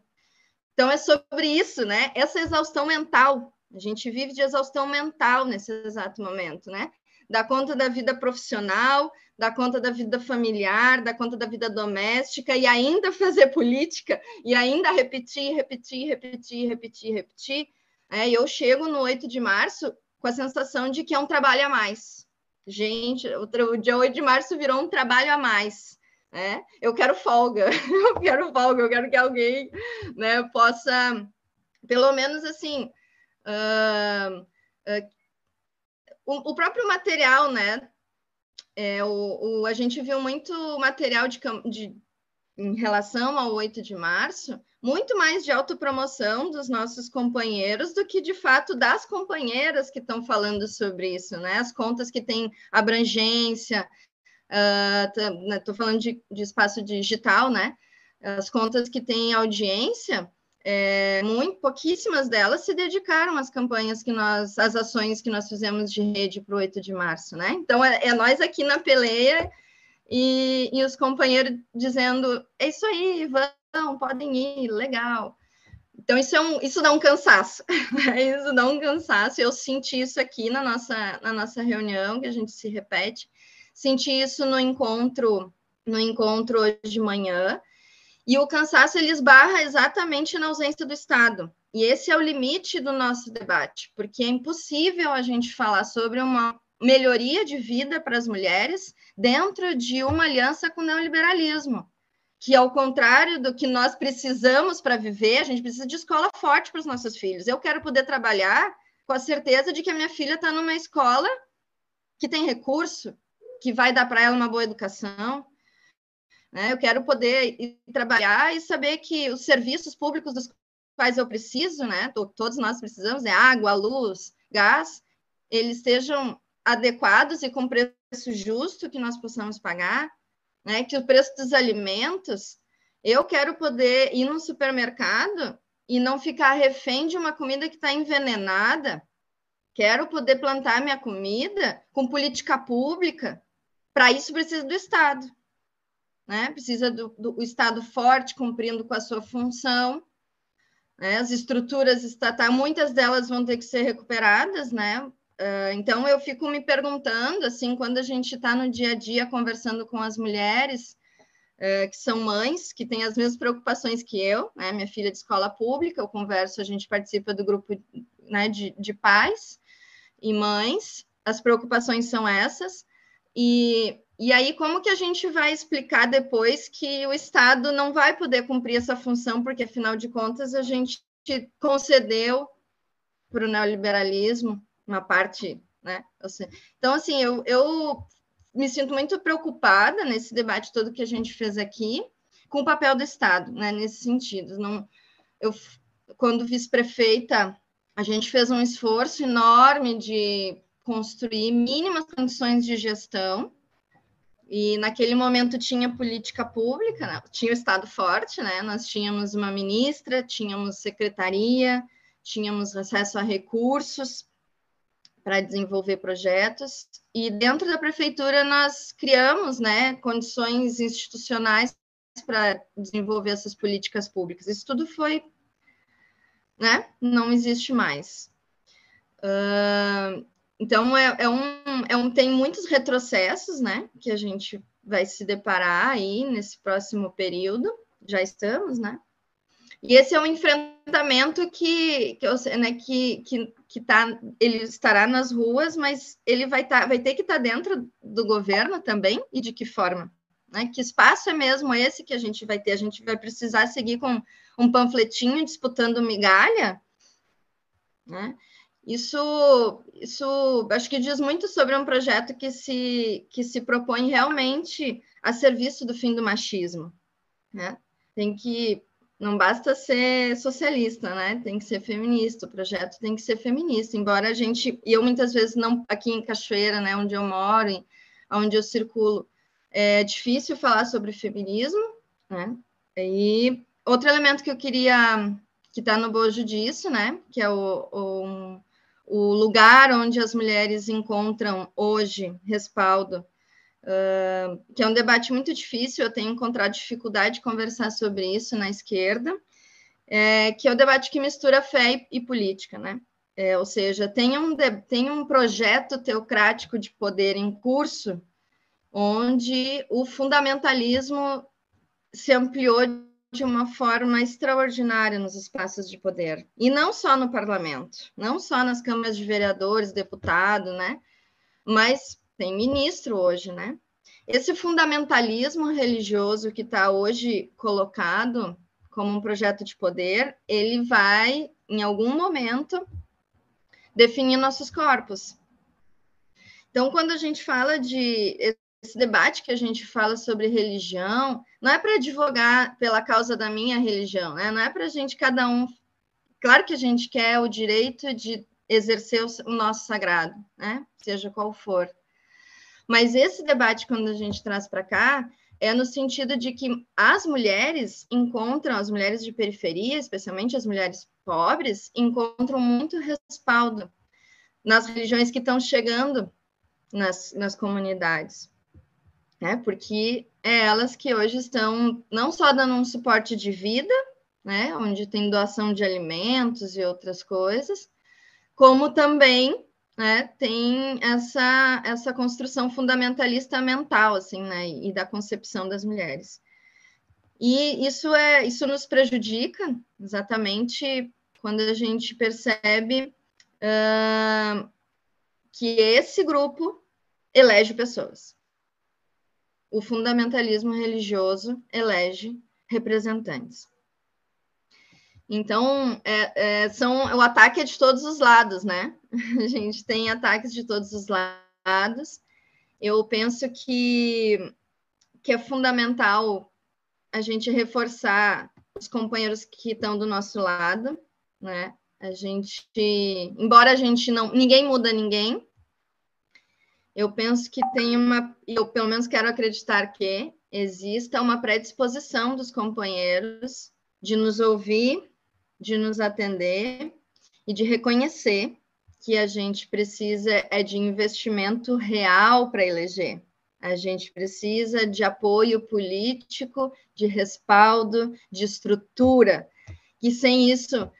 S10: Então, é sobre isso, né? Essa exaustão mental. A gente vive de exaustão mental nesse exato momento, né? Dá conta da vida profissional, dá conta da vida familiar, dá conta da vida doméstica e ainda fazer política e ainda repetir, repetir, repetir, repetir, repetir é, eu chego no 8 de março com a sensação de que é um trabalho a mais. Gente, o, o dia 8 de março virou um trabalho a mais. Né? Eu quero folga, eu quero folga, eu quero que alguém né, possa, pelo menos assim, uh, uh, o, o, próprio material, né? É, o, o, a gente viu muito material de, de, em relação ao 8 de março, muito mais de autopromoção dos nossos companheiros do que de fato das companheiras que estão falando sobre isso, né? As contas que têm abrangência, estou uh, falando de, de, espaço digital, né? As contas que têm audiência, é, muito pouquíssimas delas se dedicaram às campanhas que nós, às ações que nós fizemos de rede para o 8 de março, né? Então é, é nós aqui na peleia e, e os companheiros dizendo: é isso aí, vão, podem ir, legal. Então, isso, é um, isso dá um cansaço, isso dá um cansaço. Eu senti isso aqui na nossa, na nossa reunião, que a gente se repete, senti isso no encontro, no encontro hoje de manhã, e o cansaço ele esbarra exatamente na ausência do Estado. E esse é o limite do nosso debate, porque é impossível a gente falar sobre uma melhoria de vida para as mulheres dentro de uma aliança com o neoliberalismo, que ao contrário do que nós precisamos para viver, a gente precisa de escola forte para os nossos filhos. Eu quero poder trabalhar com a certeza de que a minha filha está numa escola que tem recurso, que vai dar para ela uma boa educação. Né? Eu quero poder trabalhar e saber que os serviços públicos dos quais eu preciso, né? Todos nós precisamos, é água, luz, gás, eles sejam adequados e com preço justo que nós possamos pagar, né? Que o preço dos alimentos, eu quero poder ir no supermercado e não ficar refém de uma comida que está envenenada, quero poder plantar minha comida com política pública. Para isso precisa do Estado, né? Precisa do, do Estado forte cumprindo com a sua função. Né? As estruturas estatais, muitas delas vão ter que ser recuperadas, né? Uh, então eu fico me perguntando, assim, quando a gente está no dia a dia conversando com as mulheres uh, que são mães, que têm as mesmas preocupações que eu, né? Minha filha é de escola pública, eu converso, a gente participa do grupo né, de, de pais e mães, as preocupações são essas, e, e aí como que a gente vai explicar depois que o Estado não vai poder cumprir essa função, porque afinal de contas a gente concedeu para o neoliberalismo uma parte, né? Então, assim, eu, eu me sinto muito preocupada nesse debate todo que a gente fez aqui com o papel do Estado, né? Nesse sentido, não, eu quando vice-prefeita a gente fez um esforço enorme de construir mínimas condições de gestão. E naquele momento tinha política pública, né? tinha o Estado forte, né? Nós tínhamos uma ministra, tínhamos secretaria, tínhamos acesso a recursos para desenvolver projetos. E dentro da prefeitura nós criamos, né, condições institucionais para desenvolver essas políticas públicas. Isso tudo foi né? Não existe mais. Uh, então, é, é, um, é um, tem muitos retrocessos, né? Que a gente vai se deparar aí nesse próximo período, já estamos, né? E esse é um enfrentamento que, que, eu, né, que, que, que tá, ele estará nas ruas, mas ele vai, tá, vai ter que estar tá dentro do governo também, e de que forma? Né? Que espaço é mesmo esse que a gente vai ter? A gente vai precisar seguir com um panfletinho disputando migalha? Né? Isso, isso acho que diz muito sobre um projeto que se, que se propõe realmente a serviço do fim do machismo. Né? Tem que não basta ser socialista, né? Tem que ser feminista. O projeto tem que ser feminista. Embora a gente, e eu muitas vezes não aqui em Cachoeira, né, onde eu moro, onde eu circulo, é difícil falar sobre feminismo, né? E outro elemento que eu queria que está no bojo disso, né? Que é o, o, o, lugar onde as mulheres encontram hoje respaldo, uh, que é um debate muito difícil. Eu tenho encontrado dificuldade de conversar sobre isso na esquerda, é, que é o debate que mistura fé e, e política, né? É, ou seja, tem um, tem um projeto teocrático de poder em curso onde o fundamentalismo se ampliou de uma forma extraordinária nos espaços de poder. E não só no parlamento, não só nas câmaras de vereadores, deputado, né? Mas tem ministro hoje, né? Esse fundamentalismo religioso que está hoje colocado como um projeto de poder, ele vai, em algum momento, definir nossos corpos. Então, quando a gente fala de esse debate que a gente fala sobre religião não é para advogar pela causa da minha religião, né? não é para a gente cada um. Claro que a gente quer o direito de exercer o nosso sagrado, né? seja qual for. Mas esse debate, quando a gente traz para cá, é no sentido de que as mulheres encontram, as mulheres de periferia, especialmente as mulheres pobres, encontram muito respaldo nas religiões que estão chegando nas, nas comunidades né? Porque é elas que hoje estão não só dando um suporte de vida, né? Onde tem doação de alimentos e outras coisas, como também né, tem essa, essa construção fundamentalista mental, assim, né, e da concepção das mulheres. E isso é isso nos prejudica exatamente quando a gente percebe uh, que esse grupo elege pessoas o fundamentalismo religioso elege representantes. Então, é, é, são, o ataque é de todos os lados, né? A gente tem ataques de todos os lados. Eu penso que, que é fundamental a gente reforçar os companheiros que estão do nosso lado, né? A gente, embora a gente não, ninguém muda ninguém, eu penso que tem uma, eu pelo menos quero acreditar que exista uma predisposição dos companheiros de nos ouvir, de nos atender e de reconhecer que a gente precisa é de investimento real para eleger. A gente precisa de apoio político, de respaldo, de estrutura. E sem isso,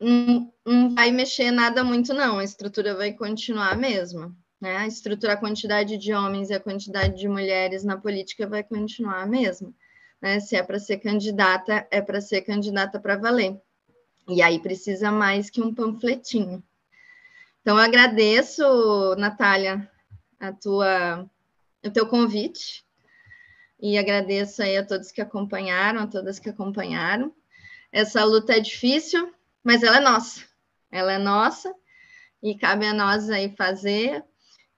S10: não, não vai mexer nada muito, não. A estrutura vai continuar a mesma. Né? A estrutura, a quantidade de homens e a quantidade de mulheres na política vai continuar a mesma. Né? Se é para ser candidata, é para ser candidata para valer. E aí precisa mais que um panfletinho. Então, eu agradeço, Natália, a tua, o teu convite e agradeço aí a todos que acompanharam, a todas que acompanharam. Essa luta é difícil, mas ela é nossa. Ela é nossa e cabe a nós aí fazer.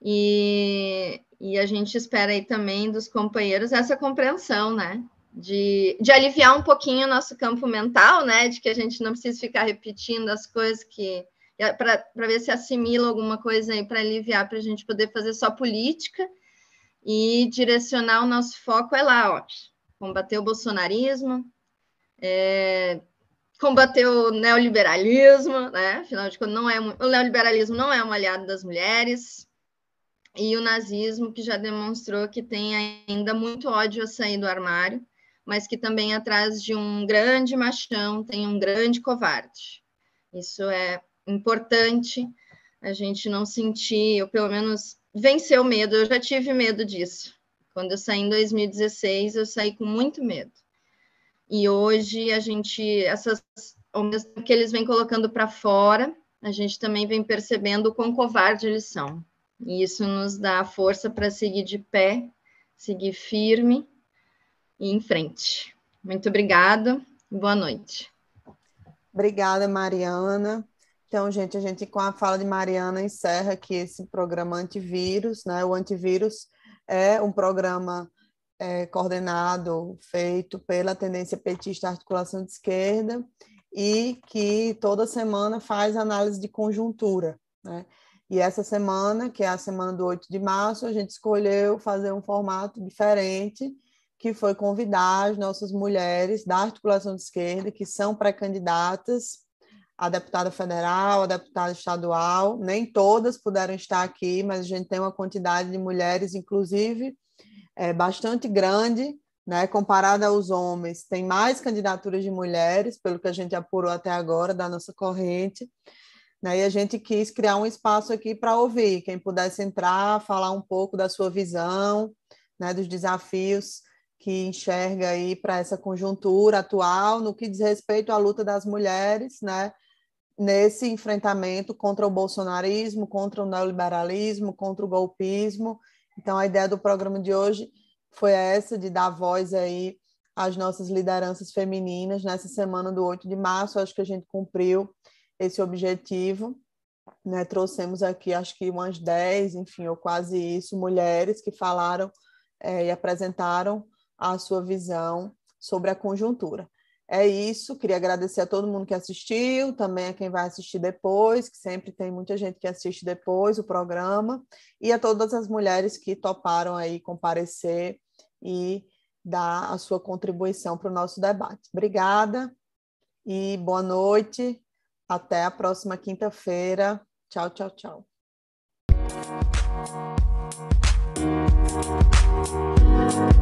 S10: E, e a gente espera aí também dos companheiros essa compreensão, né? De, de aliviar um pouquinho o nosso campo mental, né? De que a gente não precisa ficar repetindo as coisas que. para ver se assimila alguma coisa aí para aliviar, para a gente poder fazer só política e direcionar o nosso foco é lá, ó, combater o bolsonarismo, é, combater o neoliberalismo, né? Afinal de contas, não é, o neoliberalismo não é um aliado das mulheres, e o nazismo, que já demonstrou que tem ainda muito ódio a sair do armário, mas que também atrás de um grande machão tem um grande covarde. Isso é importante a gente não sentir, ou pelo menos vencer o medo. Eu já tive medo disso. Quando eu saí em 2016, eu saí com muito medo. E hoje a gente, essas, ao mesmo que eles vêm colocando para fora, a gente também vem percebendo o quão covarde eles são. E isso nos dá força para seguir de pé, seguir firme e em frente. Muito obrigada e boa noite.
S1: Obrigada, Mariana. Então, gente, a gente com a fala de Mariana encerra aqui esse programa antivírus, né? O antivírus é um programa é, coordenado, feito pela Tendência Petista Articulação de Esquerda e que toda semana faz análise de conjuntura. Né? E essa semana, que é a semana do 8 de março, a gente escolheu fazer um formato diferente, que foi convidar as nossas mulheres da articulação de esquerda, que são pré-candidatas a deputada federal, a deputada estadual. Nem todas puderam estar aqui, mas a gente tem uma quantidade de mulheres, inclusive é bastante grande, né, comparada aos homens. Tem mais candidaturas de mulheres, pelo que a gente apurou até agora da nossa corrente. Né, e a gente quis criar um espaço aqui para ouvir, quem pudesse entrar, falar um pouco da sua visão, né, dos desafios que enxerga aí para essa conjuntura atual no que diz respeito à luta das mulheres, né, nesse enfrentamento contra o bolsonarismo, contra o neoliberalismo, contra o golpismo então, a ideia do programa de hoje foi essa, de dar voz aí às nossas lideranças femininas nessa semana do 8 de março. Acho que a gente cumpriu esse objetivo. Né? Trouxemos aqui, acho que umas 10, enfim, ou quase isso, mulheres que falaram é, e apresentaram a sua visão sobre a conjuntura. É isso, queria agradecer a todo mundo que assistiu, também a quem vai assistir depois, que sempre tem muita gente que assiste depois o programa, e a todas as mulheres que toparam aí comparecer e dar a sua contribuição para o nosso debate. Obrigada e boa noite. Até a próxima quinta-feira. Tchau, tchau, tchau. Thank